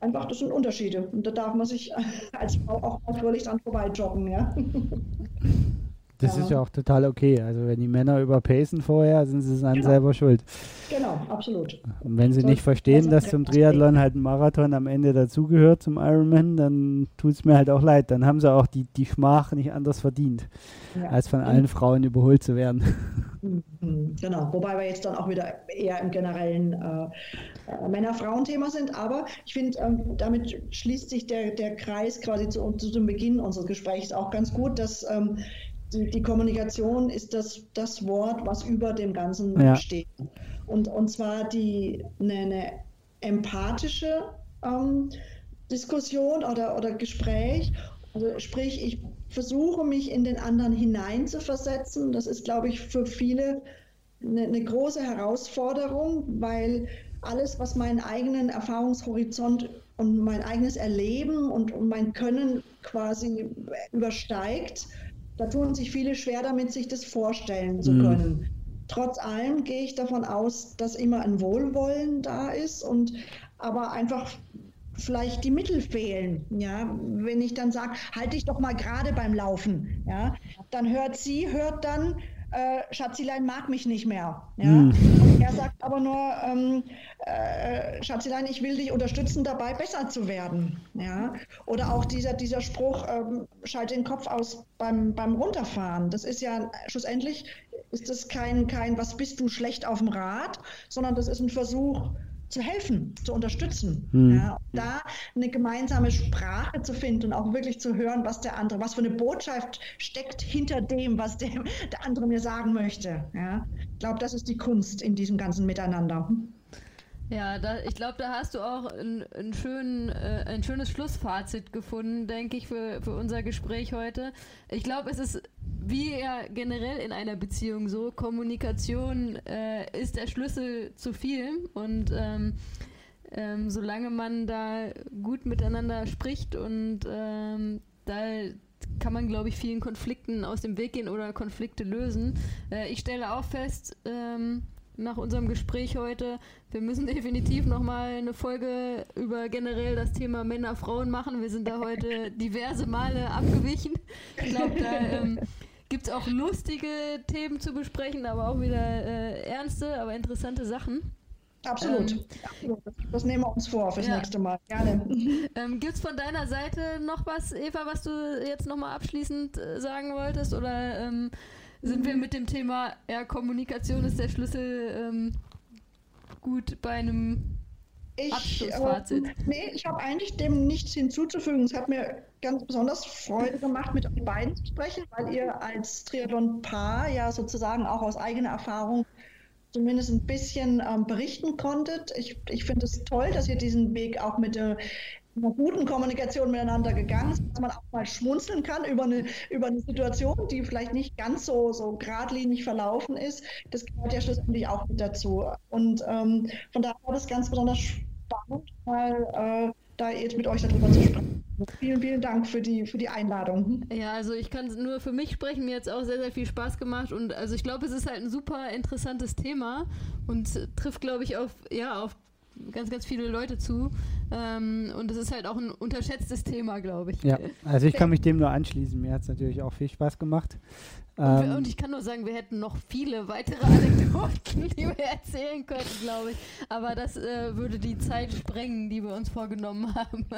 einfach, das sind Unterschiede. Und da darf man sich <laughs> als Frau auch natürlich dran vorbei joggen, ja. <laughs> Das ja. ist ja auch total okay. Also wenn die Männer überpacen vorher, sind sie es an genau. selber schuld. Genau, absolut. Und wenn sie so, nicht verstehen, dass zum Triathlon halt ein Marathon am Ende dazugehört zum Ironman, dann tut es mir halt auch leid. Dann haben sie auch die, die Schmach nicht anders verdient, ja. als von allen Frauen überholt zu werden. Mhm, genau, wobei wir jetzt dann auch wieder eher im generellen äh, äh, Männer-Frauen-Thema sind. Aber ich finde, ähm, damit schließt sich der, der Kreis quasi zu, zu dem Beginn unseres Gesprächs auch ganz gut, dass ähm, die, die, Kommunikation ist das, das Wort, was über dem Ganzen ja. steht. Und, und zwar die, eine, eine empathische ähm, Diskussion oder, oder Gespräch. Also sprich, ich versuche mich in den anderen hineinzuversetzen. Das ist, glaube ich, für viele eine, eine große Herausforderung, weil alles, was meinen eigenen Erfahrungshorizont und mein eigenes Erleben und, und mein Können quasi übersteigt, da tun sich viele schwer damit, sich das vorstellen zu mhm. können. Mhm. Trotz allem gehe ich davon aus, dass immer ein Wohlwollen da ist und aber einfach vielleicht die Mittel fehlen. Ja, wenn ich dann sage, halte dich doch mal gerade beim Laufen, ja, dann hört sie, hört dann, äh, Schatzilein mag mich nicht mehr. Ja? Mhm. Er sagt aber nur, ähm, äh, Schatzilein, ich will dich unterstützen, dabei besser zu werden. Ja? Oder auch dieser, dieser Spruch, ähm, schalte den Kopf aus beim, beim Runterfahren. Das ist ja schlussendlich, ist das kein, kein, was bist du schlecht auf dem Rad, sondern das ist ein Versuch, zu helfen, zu unterstützen. Hm. Ja, da eine gemeinsame Sprache zu finden und auch wirklich zu hören, was der andere, was für eine Botschaft steckt hinter dem, was der, der andere mir sagen möchte. Ja, ich glaube, das ist die Kunst in diesem ganzen Miteinander. Ja, da, ich glaube, da hast du auch ein, ein, schön, äh, ein schönes Schlussfazit gefunden, denke ich, für, für unser Gespräch heute. Ich glaube, es ist wie ja generell in einer Beziehung so, Kommunikation äh, ist der Schlüssel zu viel und ähm, ähm, solange man da gut miteinander spricht und ähm, da kann man, glaube ich, vielen Konflikten aus dem Weg gehen oder Konflikte lösen. Äh, ich stelle auch fest, ähm, nach unserem Gespräch heute. Wir müssen definitiv nochmal eine Folge über generell das Thema Männer, Frauen machen. Wir sind da heute <laughs> diverse Male abgewichen. Ich glaube, da ähm, gibt es auch lustige Themen zu besprechen, aber auch wieder äh, ernste, aber interessante Sachen. Absolut. Ähm, Das nehmen wir uns vor fürs ja. nächste Mal. Gerne. <laughs> Ähm, Gibt es von deiner Seite noch was, Eva, was du jetzt nochmal abschließend äh, sagen wolltest? Oder ähm, sind wir mit dem Thema, ja, Kommunikation ist der Schlüssel ähm, gut bei einem ich, Abschlussfazit? Äh, nee, ich habe eigentlich dem nichts hinzuzufügen. Es hat mir ganz besonders Freude gemacht, mit euch beiden zu sprechen, weil ihr als Triathlon-Paar ja sozusagen auch aus eigener Erfahrung zumindest ein bisschen ähm, berichten konntet. Ich, ich finde es toll, dass ihr diesen Weg auch mit äh, einer guten Kommunikation miteinander gegangen ist, dass man auch mal schmunzeln kann über eine, über eine Situation, die vielleicht nicht ganz so, so geradlinig verlaufen ist. Das gehört ja schlussendlich auch mit dazu. Und ähm, von daher war das ganz besonders spannend, mal äh, da jetzt mit euch darüber zu sprechen. Vielen, vielen Dank für die, für die Einladung. Ja, also ich kann nur für mich sprechen. Mir hat es auch sehr, sehr viel Spaß gemacht. Und also ich glaube, es ist halt ein super interessantes Thema und trifft, glaube ich, auf, ja, auf ganz, ganz viele Leute zu. Ähm, und es ist halt auch ein unterschätztes Thema, glaube ich. Ja, <laughs> also ich kann mich dem nur anschließen. Mir hat es natürlich auch viel Spaß gemacht. Und, ähm, und, ich kann nur sagen, wir hätten noch viele weitere <laughs> Anekdoten, die wir erzählen könnten, glaube ich. Aber das äh, würde die Zeit sprengen, die wir uns vorgenommen haben. <laughs>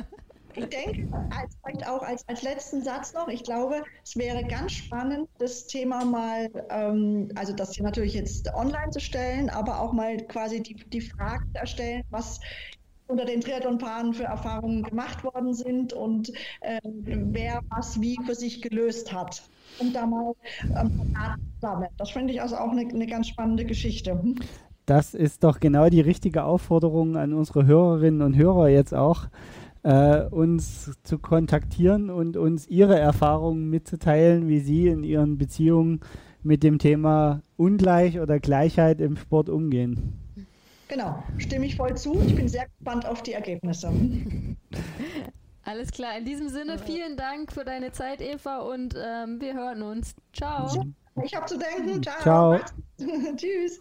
Ich denke, als, vielleicht auch als, als letzten Satz noch, ich glaube, es wäre ganz spannend, das Thema mal, ähm, also das hier natürlich jetzt online zu stellen, aber auch mal quasi die, die Frage erstellen, was unter den Triathlon-Paaren für Erfahrungen gemacht worden sind und äh, wer was wie für sich gelöst hat. Und da mal ähm, sammeln. Das finde ich also auch eine, eine ganz spannende Geschichte. Das ist doch genau die richtige Aufforderung an unsere Hörerinnen und Hörer jetzt auch äh, uns zu kontaktieren und uns ihre Erfahrungen mitzuteilen, wie sie in ihren Beziehungen mit dem Thema Ungleich oder Gleichheit im Sport umgehen. Genau, stimme ich voll zu. Ich bin sehr gespannt auf die Ergebnisse. <laughs> Alles klar, in diesem Sinne vielen Dank für deine Zeit, Eva, und ähm, wir hören uns. Ciao. Ich habe zu denken. Ciao. Ciao. <laughs> Tschüss.